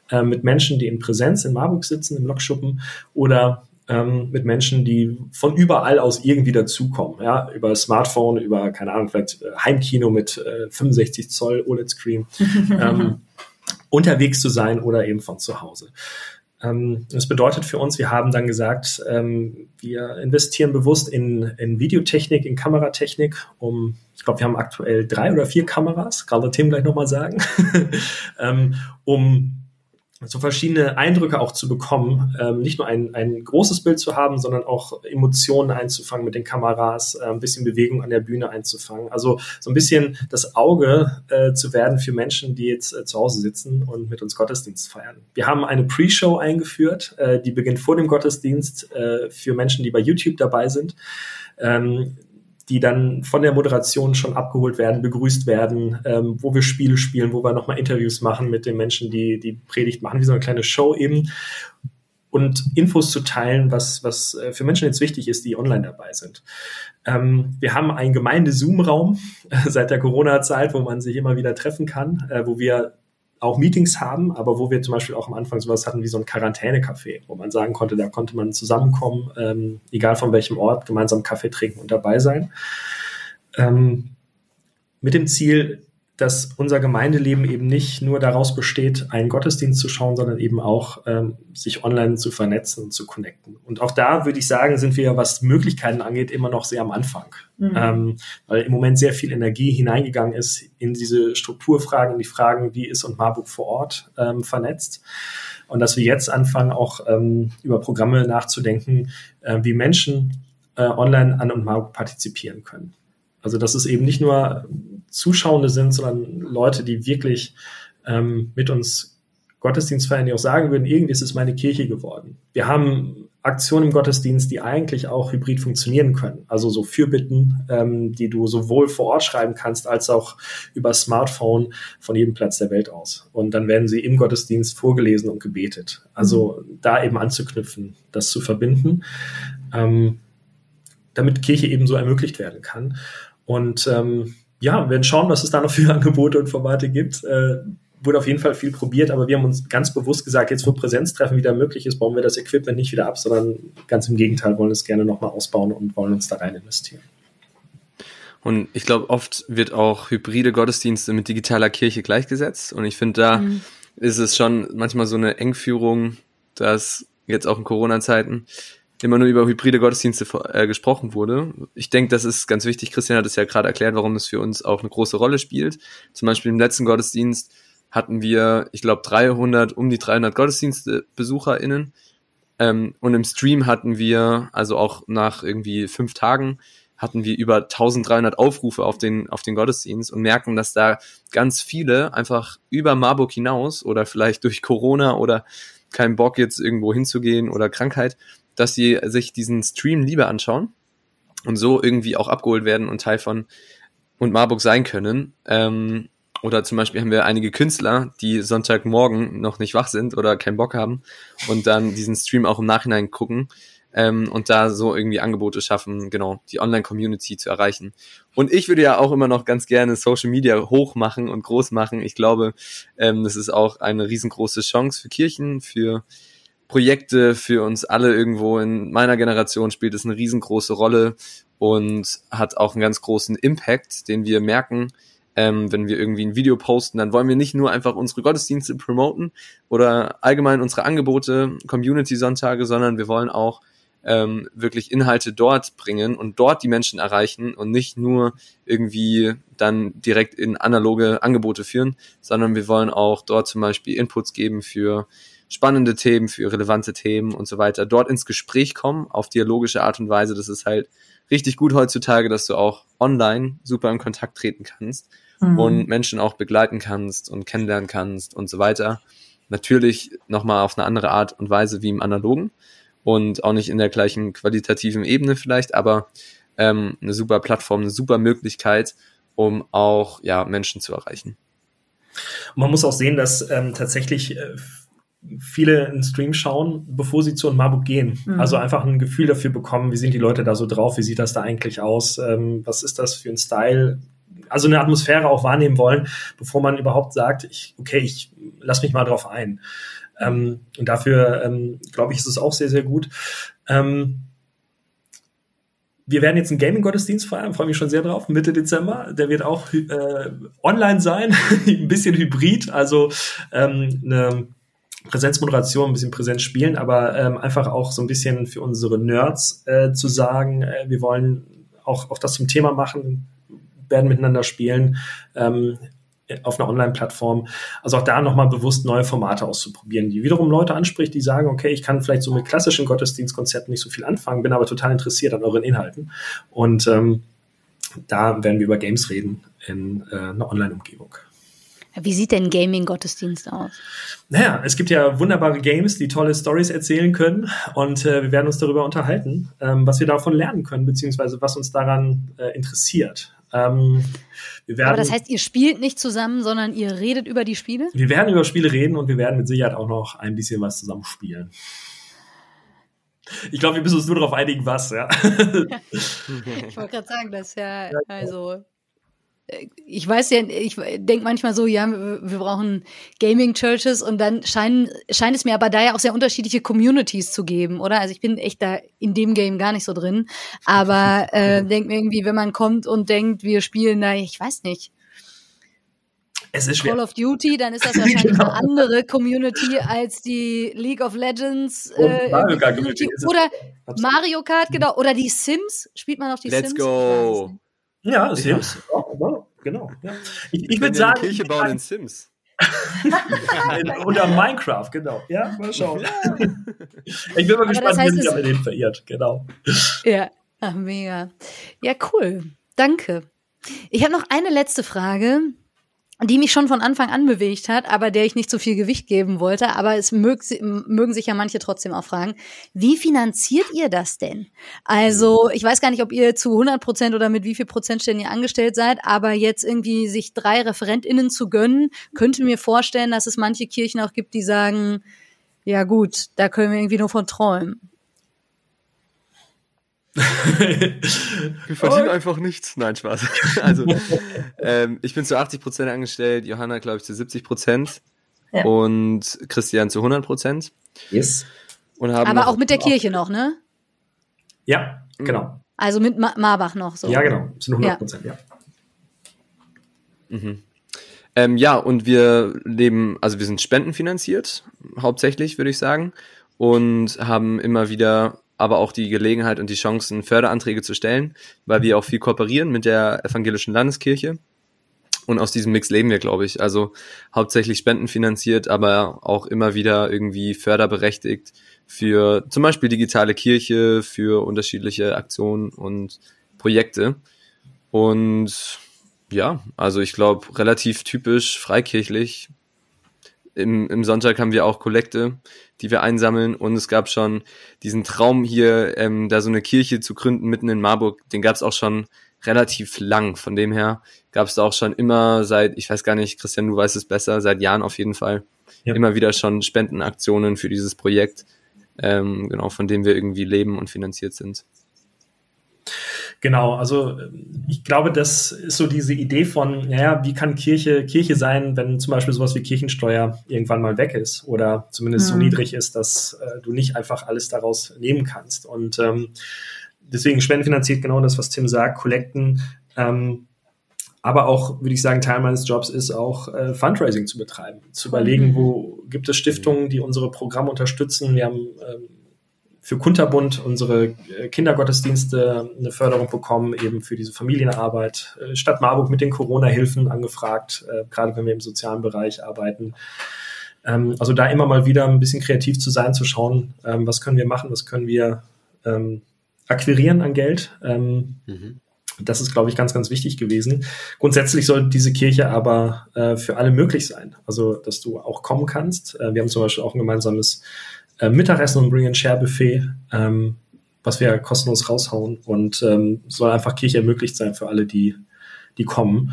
äh, mit Menschen, die in Präsenz in Marburg sitzen, im Lokschuppen oder ähm, mit Menschen, die von überall aus irgendwie dazukommen, ja, über Smartphone, über, keine Ahnung, vielleicht äh, Heimkino mit äh, 65 Zoll OLED-Screen. ähm, unterwegs zu sein oder eben von zu Hause. Ähm, das bedeutet für uns, wir haben dann gesagt, ähm, wir investieren bewusst in, in Videotechnik, in Kameratechnik, um, ich glaube, wir haben aktuell drei oder vier Kameras, gerade Tim gleich nochmal sagen, ähm, um so verschiedene Eindrücke auch zu bekommen, ähm, nicht nur ein, ein großes Bild zu haben, sondern auch Emotionen einzufangen mit den Kameras, äh, ein bisschen Bewegung an der Bühne einzufangen. Also so ein bisschen das Auge äh, zu werden für Menschen, die jetzt äh, zu Hause sitzen und mit uns Gottesdienst feiern. Wir haben eine Pre-Show eingeführt, äh, die beginnt vor dem Gottesdienst äh, für Menschen, die bei YouTube dabei sind. Ähm, die dann von der Moderation schon abgeholt werden, begrüßt werden, ähm, wo wir Spiele spielen, wo wir nochmal Interviews machen mit den Menschen, die die Predigt machen, wie so eine kleine Show eben. Und Infos zu teilen, was, was äh, für Menschen jetzt wichtig ist, die online dabei sind. Ähm, wir haben einen Gemeinde-Zoom-Raum äh, seit der Corona-Zeit, wo man sich immer wieder treffen kann, äh, wo wir auch Meetings haben, aber wo wir zum Beispiel auch am Anfang sowas hatten wie so ein Quarantänecafé, wo man sagen konnte, da konnte man zusammenkommen, ähm, egal von welchem Ort, gemeinsam Kaffee trinken und dabei sein. Ähm, mit dem Ziel, dass unser Gemeindeleben eben nicht nur daraus besteht, einen Gottesdienst zu schauen, sondern eben auch ähm, sich online zu vernetzen und zu connecten. Und auch da würde ich sagen, sind wir, was Möglichkeiten angeht, immer noch sehr am Anfang, mhm. ähm, weil im Moment sehr viel Energie hineingegangen ist in diese Strukturfragen, in die Fragen, wie ist und Marburg vor Ort ähm, vernetzt. Und dass wir jetzt anfangen, auch ähm, über Programme nachzudenken, äh, wie Menschen äh, online an und Marburg partizipieren können. Also dass es eben nicht nur Zuschauende sind, sondern Leute, die wirklich ähm, mit uns Gottesdienst feiern, die auch sagen würden, irgendwie ist es meine Kirche geworden. Wir haben Aktionen im Gottesdienst, die eigentlich auch hybrid funktionieren können. Also so Fürbitten, ähm, die du sowohl vor Ort schreiben kannst, als auch über Smartphone von jedem Platz der Welt aus. Und dann werden sie im Gottesdienst vorgelesen und gebetet. Also mhm. da eben anzuknüpfen, das zu verbinden, ähm, damit Kirche eben so ermöglicht werden kann. Und ähm, ja, wir werden schauen, was es da noch für Angebote und Formate gibt. Äh, wurde auf jeden Fall viel probiert, aber wir haben uns ganz bewusst gesagt, jetzt wo Präsenztreffen wieder möglich ist, bauen wir das Equipment nicht wieder ab, sondern ganz im Gegenteil, wollen es gerne nochmal ausbauen und wollen uns da rein investieren. Und ich glaube, oft wird auch hybride Gottesdienste mit digitaler Kirche gleichgesetzt. Und ich finde, da mhm. ist es schon manchmal so eine Engführung, dass jetzt auch in Corona-Zeiten immer nur über hybride Gottesdienste äh, gesprochen wurde. Ich denke, das ist ganz wichtig. Christian hat es ja gerade erklärt, warum es für uns auch eine große Rolle spielt. Zum Beispiel im letzten Gottesdienst hatten wir, ich glaube, 300, um die 300 GottesdienstbesucherInnen. Ähm, und im Stream hatten wir, also auch nach irgendwie fünf Tagen, hatten wir über 1300 Aufrufe auf den, auf den Gottesdienst und merken, dass da ganz viele einfach über Marburg hinaus oder vielleicht durch Corona oder keinen Bock jetzt irgendwo hinzugehen oder Krankheit dass sie sich diesen Stream lieber anschauen und so irgendwie auch abgeholt werden und Teil von und Marburg sein können. Ähm, oder zum Beispiel haben wir einige Künstler, die Sonntagmorgen noch nicht wach sind oder keinen Bock haben und dann diesen Stream auch im Nachhinein gucken ähm, und da so irgendwie Angebote schaffen, genau, die Online-Community zu erreichen. Und ich würde ja auch immer noch ganz gerne Social Media hoch machen und groß machen. Ich glaube, ähm, das ist auch eine riesengroße Chance für Kirchen, für Projekte für uns alle irgendwo in meiner Generation spielt es eine riesengroße Rolle und hat auch einen ganz großen Impact, den wir merken, ähm, wenn wir irgendwie ein Video posten, dann wollen wir nicht nur einfach unsere Gottesdienste promoten oder allgemein unsere Angebote, Community-Sonntage, sondern wir wollen auch ähm, wirklich Inhalte dort bringen und dort die Menschen erreichen und nicht nur irgendwie dann direkt in analoge Angebote führen, sondern wir wollen auch dort zum Beispiel Inputs geben für spannende Themen, für relevante Themen und so weiter, dort ins Gespräch kommen, auf dialogische Art und Weise. Das ist halt richtig gut heutzutage, dass du auch online super in Kontakt treten kannst mhm. und Menschen auch begleiten kannst und kennenlernen kannst und so weiter. Natürlich nochmal auf eine andere Art und Weise wie im Analogen und auch nicht in der gleichen qualitativen Ebene vielleicht, aber ähm, eine super Plattform, eine super Möglichkeit, um auch ja Menschen zu erreichen. Und man muss auch sehen, dass ähm, tatsächlich äh, viele einen Stream schauen, bevor sie zu einem Marburg gehen. Mhm. Also einfach ein Gefühl dafür bekommen, wie sind die Leute da so drauf, wie sieht das da eigentlich aus, ähm, was ist das für ein Style, also eine Atmosphäre auch wahrnehmen wollen, bevor man überhaupt sagt, ich, okay, ich lass mich mal drauf ein. Ähm, und dafür, ähm, glaube ich, ist es auch sehr, sehr gut. Ähm, wir werden jetzt einen Gaming-Gottesdienst feiern, freue mich schon sehr drauf, Mitte Dezember. Der wird auch äh, online sein, ein bisschen hybrid, also ähm, eine Präsenzmoderation, ein bisschen Präsenz spielen, aber ähm, einfach auch so ein bisschen für unsere Nerds äh, zu sagen, äh, wir wollen auch, auch das zum Thema machen, werden miteinander spielen ähm, auf einer Online-Plattform. Also auch da nochmal bewusst neue Formate auszuprobieren, die wiederum Leute anspricht, die sagen, okay, ich kann vielleicht so mit klassischen Gottesdienstkonzepten nicht so viel anfangen, bin aber total interessiert an euren Inhalten. Und ähm, da werden wir über Games reden in äh, einer Online-Umgebung. Wie sieht denn Gaming-Gottesdienst aus? Naja, es gibt ja wunderbare Games, die tolle Stories erzählen können und äh, wir werden uns darüber unterhalten, ähm, was wir davon lernen können, beziehungsweise was uns daran äh, interessiert. Ähm, Aber das heißt, ihr spielt nicht zusammen, sondern ihr redet über die Spiele? Wir werden über Spiele reden und wir werden mit Sicherheit auch noch ein bisschen was zusammen spielen. Ich glaube, wir müssen uns nur darauf einigen, was, ja. ich wollte gerade sagen, das ist ja, also ich weiß ja, ich denke manchmal so, ja, wir brauchen Gaming-Churches und dann scheinen, scheint es mir aber da ja auch sehr unterschiedliche Communities zu geben, oder? Also ich bin echt da in dem Game gar nicht so drin, aber äh, denke mir irgendwie, wenn man kommt und denkt, wir spielen da, ich weiß nicht. Es ist schwer. Call of Duty, dann ist das wahrscheinlich Genau. eine andere Community als die League of Legends äh, Mario Kart Community. Oder Absolut. Mario Kart, genau. Oder die Sims. Spielt man auch die Let's Sims? go. Ja, Sims. Ja, genau. Ja. Ich, ich würde ja sagen, eine Kirche bauen in Sims. oder Minecraft, genau. Ja, mal schauen. ich bin mal Aber gespannt, das heißt, wie sich damit hin verirrt. Genau. Ja, ach, mega. Ja, cool. Danke. Ich habe noch eine letzte Frage, die mich schon von Anfang an bewegt hat, aber der ich nicht so viel Gewicht geben wollte. Aber es mög, mögen sich ja manche trotzdem auch fragen. Wie finanziert ihr das denn? Also, ich weiß gar nicht, ob ihr zu 100 Prozent oder mit wie viel Prozentstellen ihr angestellt seid, aber jetzt irgendwie sich drei ReferentInnen zu gönnen, könnte mir vorstellen, dass es manche Kirchen auch gibt, die sagen, ja gut, da können wir irgendwie nur von träumen. Wir verdienen einfach nichts. Nein, Spaß. Also, ähm, ich bin zu 80 Prozent angestellt, Johanna, glaube ich, zu 70 Prozent Ja. und Christian zu 100 Prozent. Yes. Und haben Aber noch, auch mit der Kirche noch, ne? Ja, genau. Also mit Ma Marbach noch so. Ja, genau. Sind 100 Prozent, ja. Ähm, ja, und wir leben, also wir sind spendenfinanziert, hauptsächlich, würde ich sagen, und haben immer wieder aber auch die Gelegenheit und die Chancen, Förderanträge zu stellen, weil wir auch viel kooperieren mit der evangelischen Landeskirche. Und aus diesem Mix leben wir, glaube ich. Also hauptsächlich spendenfinanziert, aber auch immer wieder irgendwie förderberechtigt für zum Beispiel digitale Kirche, für unterschiedliche Aktionen und Projekte. Und ja, also ich glaube, relativ typisch freikirchlich. Im, Im Sonntag haben wir auch Kollekte, die wir einsammeln und es gab schon diesen Traum hier, ähm, da so eine Kirche zu gründen mitten in Marburg, den gab es auch schon relativ lang. Von dem her gab es da auch schon immer seit, ich weiß gar nicht, Christian, du weißt es besser, seit Jahren auf jeden Fall, Ja. immer wieder schon Spendenaktionen für dieses Projekt, ähm, genau, von dem wir irgendwie leben und finanziert sind. Genau, also ähm, ich glaube, das ist so diese Idee von, naja, wie kann Kirche Kirche sein, wenn zum Beispiel sowas wie Kirchensteuer irgendwann mal weg ist oder zumindest so Mhm. niedrig ist, dass äh, du nicht einfach alles daraus nehmen kannst. Und ähm, deswegen spendenfinanziert genau das, was Tim sagt, Kollekten. Ähm, aber auch, würde ich sagen, Teil meines Jobs ist auch äh, Fundraising zu betreiben, zu überlegen, Mhm. wo gibt es Stiftungen, die unsere Programme unterstützen. Wir haben ähm, für Kunterbund unsere äh, Kindergottesdienste eine Förderung bekommen, eben für diese Familienarbeit. Äh, Stadt Marburg mit den Corona-Hilfen angefragt, äh, gerade wenn wir im sozialen Bereich arbeiten. Ähm, also da immer mal wieder ein bisschen kreativ zu sein, zu schauen, ähm, was können wir machen, was können wir ähm, akquirieren an Geld. Mhm. das ist, glaube ich, ganz, ganz wichtig gewesen. Grundsätzlich soll diese Kirche aber äh, für alle möglich sein. Also, dass du auch kommen kannst. Äh, wir haben zum Beispiel auch ein gemeinsames äh, Mittagessen und Bring-and-Share-Buffet, ähm, was wir kostenlos raushauen und ähm, soll einfach Kirche ermöglicht sein für alle, die, die kommen.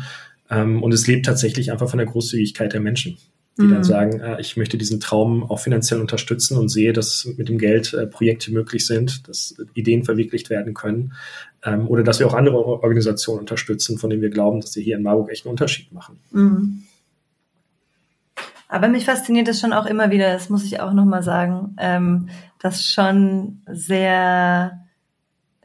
Ähm, und es lebt tatsächlich einfach von der Großzügigkeit der Menschen, die dann Mhm. sagen, äh, ich möchte diesen Traum auch finanziell unterstützen und sehe, dass mit dem Geld äh, Projekte möglich sind, dass Ideen verwirklicht werden können ähm, oder dass wir auch andere Organisationen unterstützen, von denen wir glauben, dass sie hier in Marburg echt einen Unterschied machen. Mhm. Aber mich fasziniert das schon auch immer wieder, das muss ich auch nochmal sagen, ähm, dass schon sehr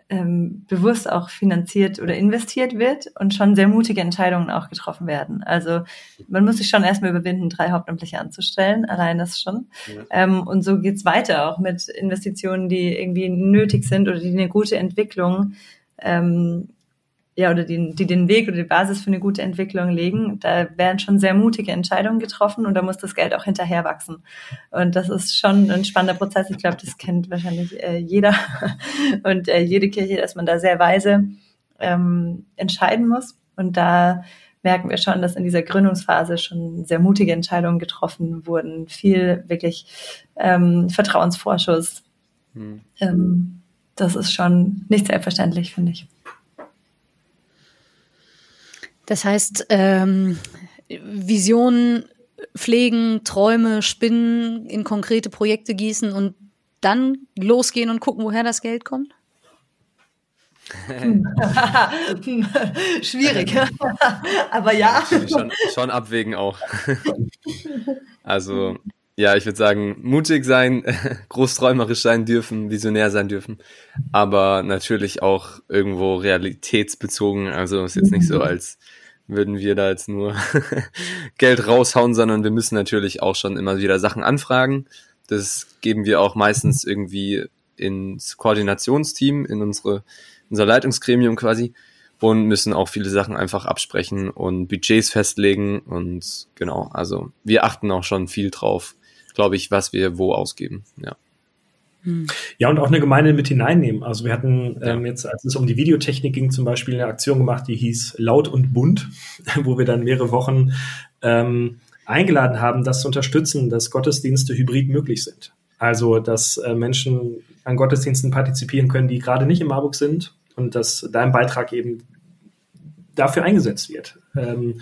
ähm, bewusst auch finanziert oder investiert wird und schon sehr mutige Entscheidungen auch getroffen werden. Also man muss sich schon erstmal überwinden, drei Hauptamtliche anzustellen, allein das schon. Ja. Ähm, und so geht's weiter auch mit Investitionen, die irgendwie nötig sind oder die eine gute Entwicklung ähm, ja, oder die, die den Weg oder die Basis für eine gute Entwicklung legen, da werden schon sehr mutige Entscheidungen getroffen und da muss das Geld auch hinterher wachsen. Und das ist schon ein spannender Prozess. Ich glaube, das kennt wahrscheinlich äh, jeder und äh, jede Kirche, dass man da sehr weise ähm, entscheiden muss. Und da merken wir schon, dass in dieser Gründungsphase schon sehr mutige Entscheidungen getroffen wurden. Viel wirklich ähm, Vertrauensvorschuss. Hm. Ähm, das ist schon nicht selbstverständlich, finde ich. Das heißt, ähm, Visionen pflegen, Träume spinnen, in konkrete Projekte gießen und dann losgehen und gucken, woher das Geld kommt? Schwierig, aber ja. schon, schon abwägen auch. also, ja, ich würde sagen, mutig sein, großträumerisch sein dürfen, visionär sein dürfen, aber natürlich auch irgendwo realitätsbezogen. Also ist jetzt nicht so, als würden wir da jetzt nur Geld raushauen, sondern wir müssen natürlich auch schon immer wieder Sachen anfragen. Das geben wir auch meistens irgendwie ins Koordinationsteam, in unsere, unser Leitungsgremium quasi und müssen auch viele Sachen einfach absprechen und Budgets festlegen und genau, also wir achten auch schon viel drauf, glaube ich, was wir wo ausgeben, ja. Hm. Ja, und auch eine Gemeinde mit hineinnehmen. Also wir hatten ähm, jetzt, als es um die Videotechnik ging, zum Beispiel eine Aktion gemacht, die hieß Laut und Bunt, wo wir dann mehrere Wochen ähm, eingeladen haben, das zu unterstützen, dass Gottesdienste hybrid möglich sind. Also, dass äh, Menschen an Gottesdiensten partizipieren können, die gerade nicht in Marburg sind und dass dein Beitrag eben dafür eingesetzt wird. Ähm,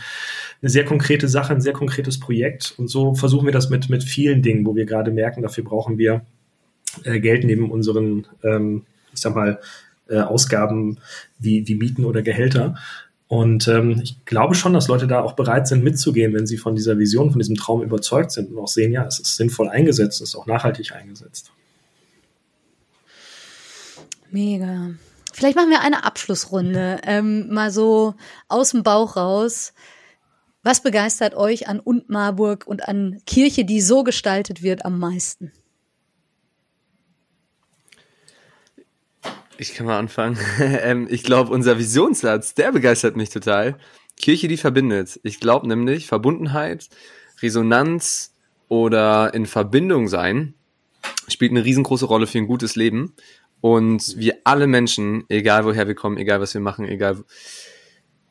eine sehr konkrete Sache, ein sehr konkretes Projekt. Und so versuchen wir das mit, mit vielen Dingen, wo wir gerade merken, dafür brauchen wir äh, Geld neben unseren, ähm, ich sag mal, äh, Ausgaben wie, wie Mieten oder Gehälter. Und ähm, ich glaube schon, dass Leute da auch bereit sind, mitzugehen, wenn sie von dieser Vision, von diesem Traum überzeugt sind und auch sehen, ja, es ist sinnvoll eingesetzt, es ist auch nachhaltig eingesetzt. Mega. Vielleicht machen wir eine Abschlussrunde, ähm, mal so aus dem Bauch raus. Was begeistert euch an und Marburg und an Kirche, die so gestaltet wird, am meisten? Ich kann mal anfangen. ähm, ich glaube, unser Visionssatz, der begeistert mich total. Kirche, die verbindet. Ich glaube nämlich, Verbundenheit, Resonanz oder in Verbindung sein spielt eine riesengroße Rolle für ein gutes Leben. Und wir alle Menschen, egal woher wir kommen, egal was wir machen, egal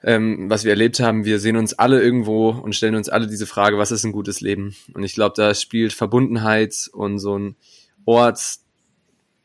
ähm, was wir erlebt haben, wir sehen uns alle irgendwo und stellen uns alle diese Frage, was ist ein gutes Leben? Und ich glaube, da spielt Verbundenheit und so ein Ort,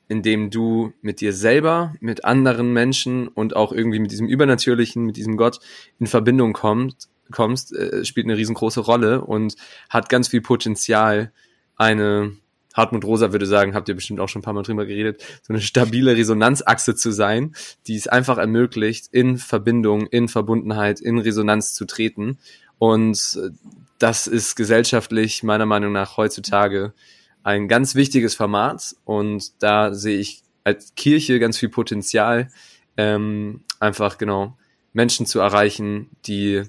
in dem du mit dir selber, mit anderen Menschen und auch irgendwie mit diesem Übernatürlichen, mit diesem Gott in Verbindung kommst, kommst äh, spielt eine riesengroße Rolle und hat ganz viel Potenzial, eine Hartmut Rosa würde sagen, habt ihr bestimmt auch schon ein paar Mal drüber geredet, so eine stabile Resonanzachse zu sein, die es einfach ermöglicht, in Verbindung, in Verbundenheit, in Resonanz zu treten. Und äh, das ist gesellschaftlich meiner Meinung nach heutzutage ein ganz wichtiges Format und da sehe ich als Kirche ganz viel Potenzial, ähm, einfach genau Menschen zu erreichen, die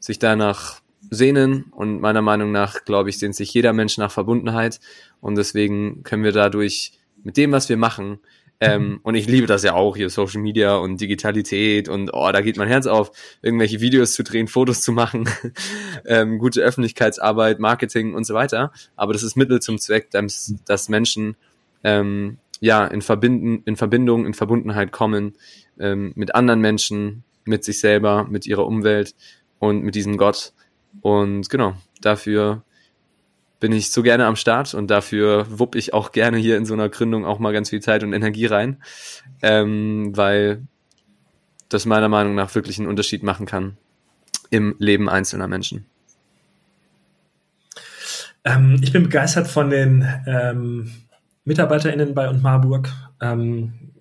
sich danach sehnen und meiner Meinung nach, glaube ich, sehnt sich jeder Mensch nach Verbundenheit und deswegen können wir dadurch mit dem, was wir machen, ähm, mhm. und ich liebe das ja auch hier, Social Media und Digitalität und oh, da geht mein Herz auf, irgendwelche Videos zu drehen, Fotos zu machen, ähm, gute Öffentlichkeitsarbeit, Marketing und so weiter. Aber das ist Mittel zum Zweck, dass, dass Menschen ähm, ja in, Verbinden, in Verbindung, in Verbundenheit kommen ähm, mit anderen Menschen, mit sich selber, mit ihrer Umwelt und mit diesem Gott. Und genau, dafür bin ich so gerne am Start und dafür wupp ich auch gerne hier in so einer Gründung auch mal ganz viel Zeit und Energie rein, ähm, weil das meiner Meinung nach wirklich einen Unterschied machen kann im Leben einzelner Menschen. Ähm, ich bin begeistert von den ähm, MitarbeiterInnen bei und Marburg. Ähm,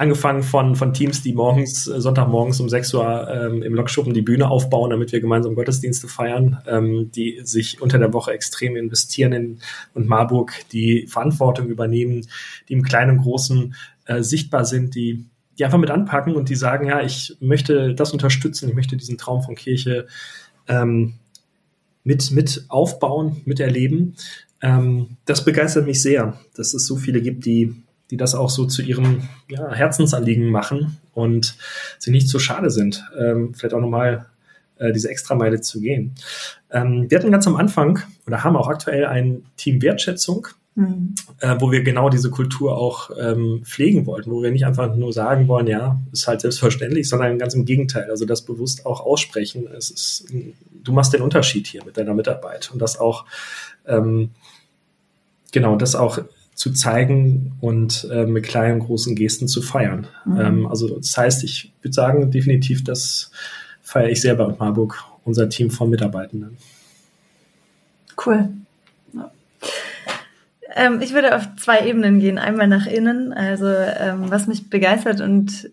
angefangen von, von Teams, die morgens, äh, Sonntagmorgens um 6 Uhr ähm, im Lokschuppen die Bühne aufbauen, damit wir gemeinsam Gottesdienste feiern, ähm, die sich unter der Woche extrem investieren in und Marburg, die Verantwortung übernehmen, die im Kleinen und Großen äh, sichtbar sind, die, die einfach mit anpacken und die sagen, ja, ich möchte das unterstützen, ich möchte diesen Traum von Kirche ähm, mit, mit aufbauen, miterleben. Ähm, das begeistert mich sehr, dass es so viele gibt, die die das auch so zu ihrem ja, Herzensanliegen machen und sie nicht so schade sind, ähm, vielleicht auch nochmal äh, diese Extrameile zu gehen. Ähm, wir hatten ganz am Anfang oder haben auch aktuell ein Team Wertschätzung, mhm. äh, wo wir genau diese Kultur auch ähm, pflegen wollten, wo wir nicht einfach nur sagen wollen, ja, ist halt selbstverständlich, sondern ganz im Gegenteil, also das bewusst auch aussprechen. Es ist, du machst den Unterschied hier mit deiner Mitarbeit und das auch ähm, genau, das auch zu zeigen und äh, mit kleinen, großen Gesten zu feiern. Mhm. Ähm, also das heißt, ich würde sagen, definitiv, das feiere ich sehr bei Marburg, unser Team von Mitarbeitenden. Cool. Ja. Ähm, ich würde auf zwei Ebenen gehen. Einmal nach innen, also ähm, was mich begeistert und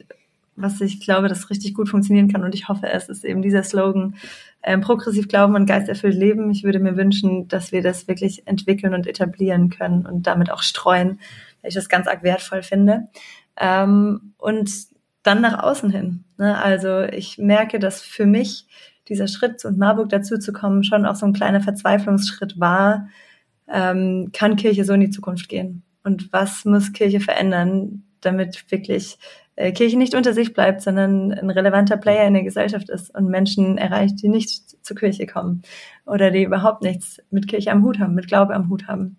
was ich glaube, das richtig gut funktionieren kann und ich hoffe, es ist eben dieser Slogan, ähm, progressiv glauben und geisterfüllt leben. Ich würde mir wünschen, dass wir das wirklich entwickeln und etablieren können und damit auch streuen, weil ich das ganz arg wertvoll finde. Ähm, und dann nach außen hin. Ne? Also ich merke, dass für mich dieser Schritt und Marburg dazu zu kommen schon auch so ein kleiner Verzweiflungsschritt war. Ähm, kann Kirche so in die Zukunft gehen? Und was muss Kirche verändern, damit wirklich äh, Kirche nicht unter sich bleibt, sondern ein relevanter Player in der Gesellschaft ist und Menschen erreicht, die nicht zur Kirche kommen oder die überhaupt nichts mit Kirche am Hut haben, mit Glaube am Hut haben.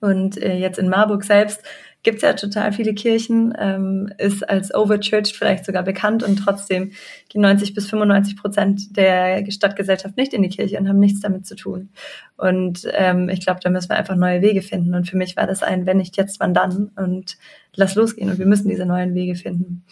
Und äh, jetzt in Marburg selbst gibt es ja total viele Kirchen, ähm, ist als overchurched vielleicht sogar bekannt und trotzdem gehen 90 bis 95 Prozent der Stadtgesellschaft nicht in die Kirche und haben nichts damit zu tun. Und ähm, ich glaube, da müssen wir einfach neue Wege finden. Und für mich war das ein, wenn nicht jetzt, wann dann? Und lass losgehen. Und wir müssen diese neuen Wege finden.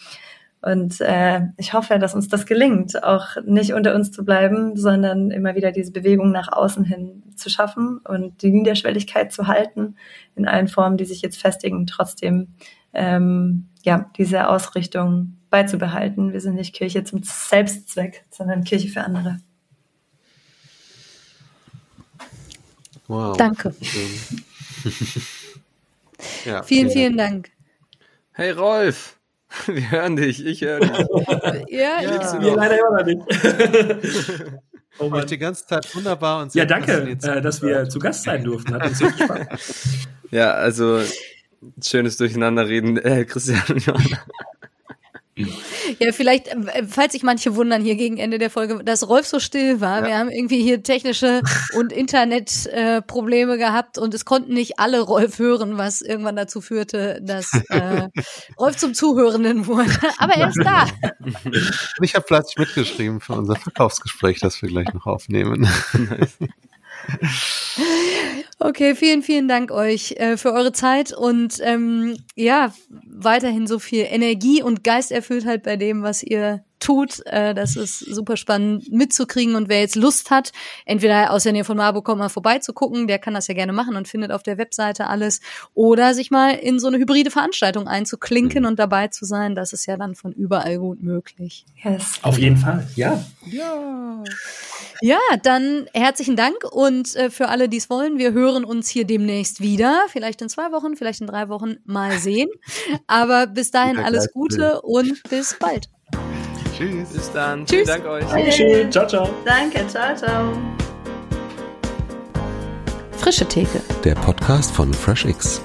Und äh, ich hoffe, dass uns das gelingt, auch nicht unter uns zu bleiben, sondern immer wieder diese Bewegung nach außen hin zu schaffen und die Niederschwelligkeit zu halten in allen Formen, die sich jetzt festigen, trotzdem ähm, ja diese Ausrichtung beizubehalten. Wir sind nicht Kirche zum Selbstzweck, sondern Kirche für andere. Wow. Danke. ja, vielen, vielen Dank. Hey Rolf. Wir hören dich, ich höre dich. ja, ja. Ich wir leider immer noch nicht. Oh Mann. die ganze Zeit wunderbar und sehr Ja, danke, äh, dass wir zu Gast sein durften. Hat uns sehr Spaß. Ja, also schönes Durcheinanderreden, äh, Christian und Johanna. Ja, vielleicht, äh, falls sich manche wundern hier gegen Ende der Folge, dass Rolf so still war. Ja. Wir haben irgendwie hier technische und Internetprobleme äh, gehabt und es konnten nicht alle Rolf hören, was irgendwann dazu führte, dass äh, Rolf zum Zuhörenden wurde. Aber er ist da. Ich habe fleißig mitgeschrieben für unser Verkaufsgespräch, das wir gleich noch aufnehmen. Okay, vielen, vielen Dank euch äh, für eure Zeit und ähm, ja, weiterhin so viel Energie und Geisterfülltheit bei dem, was ihr tut. Äh, das ist super spannend mitzukriegen. Und wer jetzt Lust hat, entweder aus der Nähe von Marburg kommt mal vorbeizugucken, der kann das ja gerne machen und findet auf der Webseite alles. Oder sich mal in so eine hybride Veranstaltung einzuklinken mhm. und dabei zu sein. Das ist ja dann von überall gut möglich. Yes. Auf jeden Fall, ja. Ja. Ja, dann herzlichen Dank und äh, für alle, die es wollen, wir hören uns hier demnächst wieder. Vielleicht in zwei Wochen, vielleicht in drei Wochen mal sehen. Aber bis dahin alles Gute und bis bald. Tschüss. Bis dann. Tschüss. Vielen Dank euch. Dankeschön. Ciao, ciao. Danke. Ciao, ciao. Frische Theke. Der Podcast von FreshX.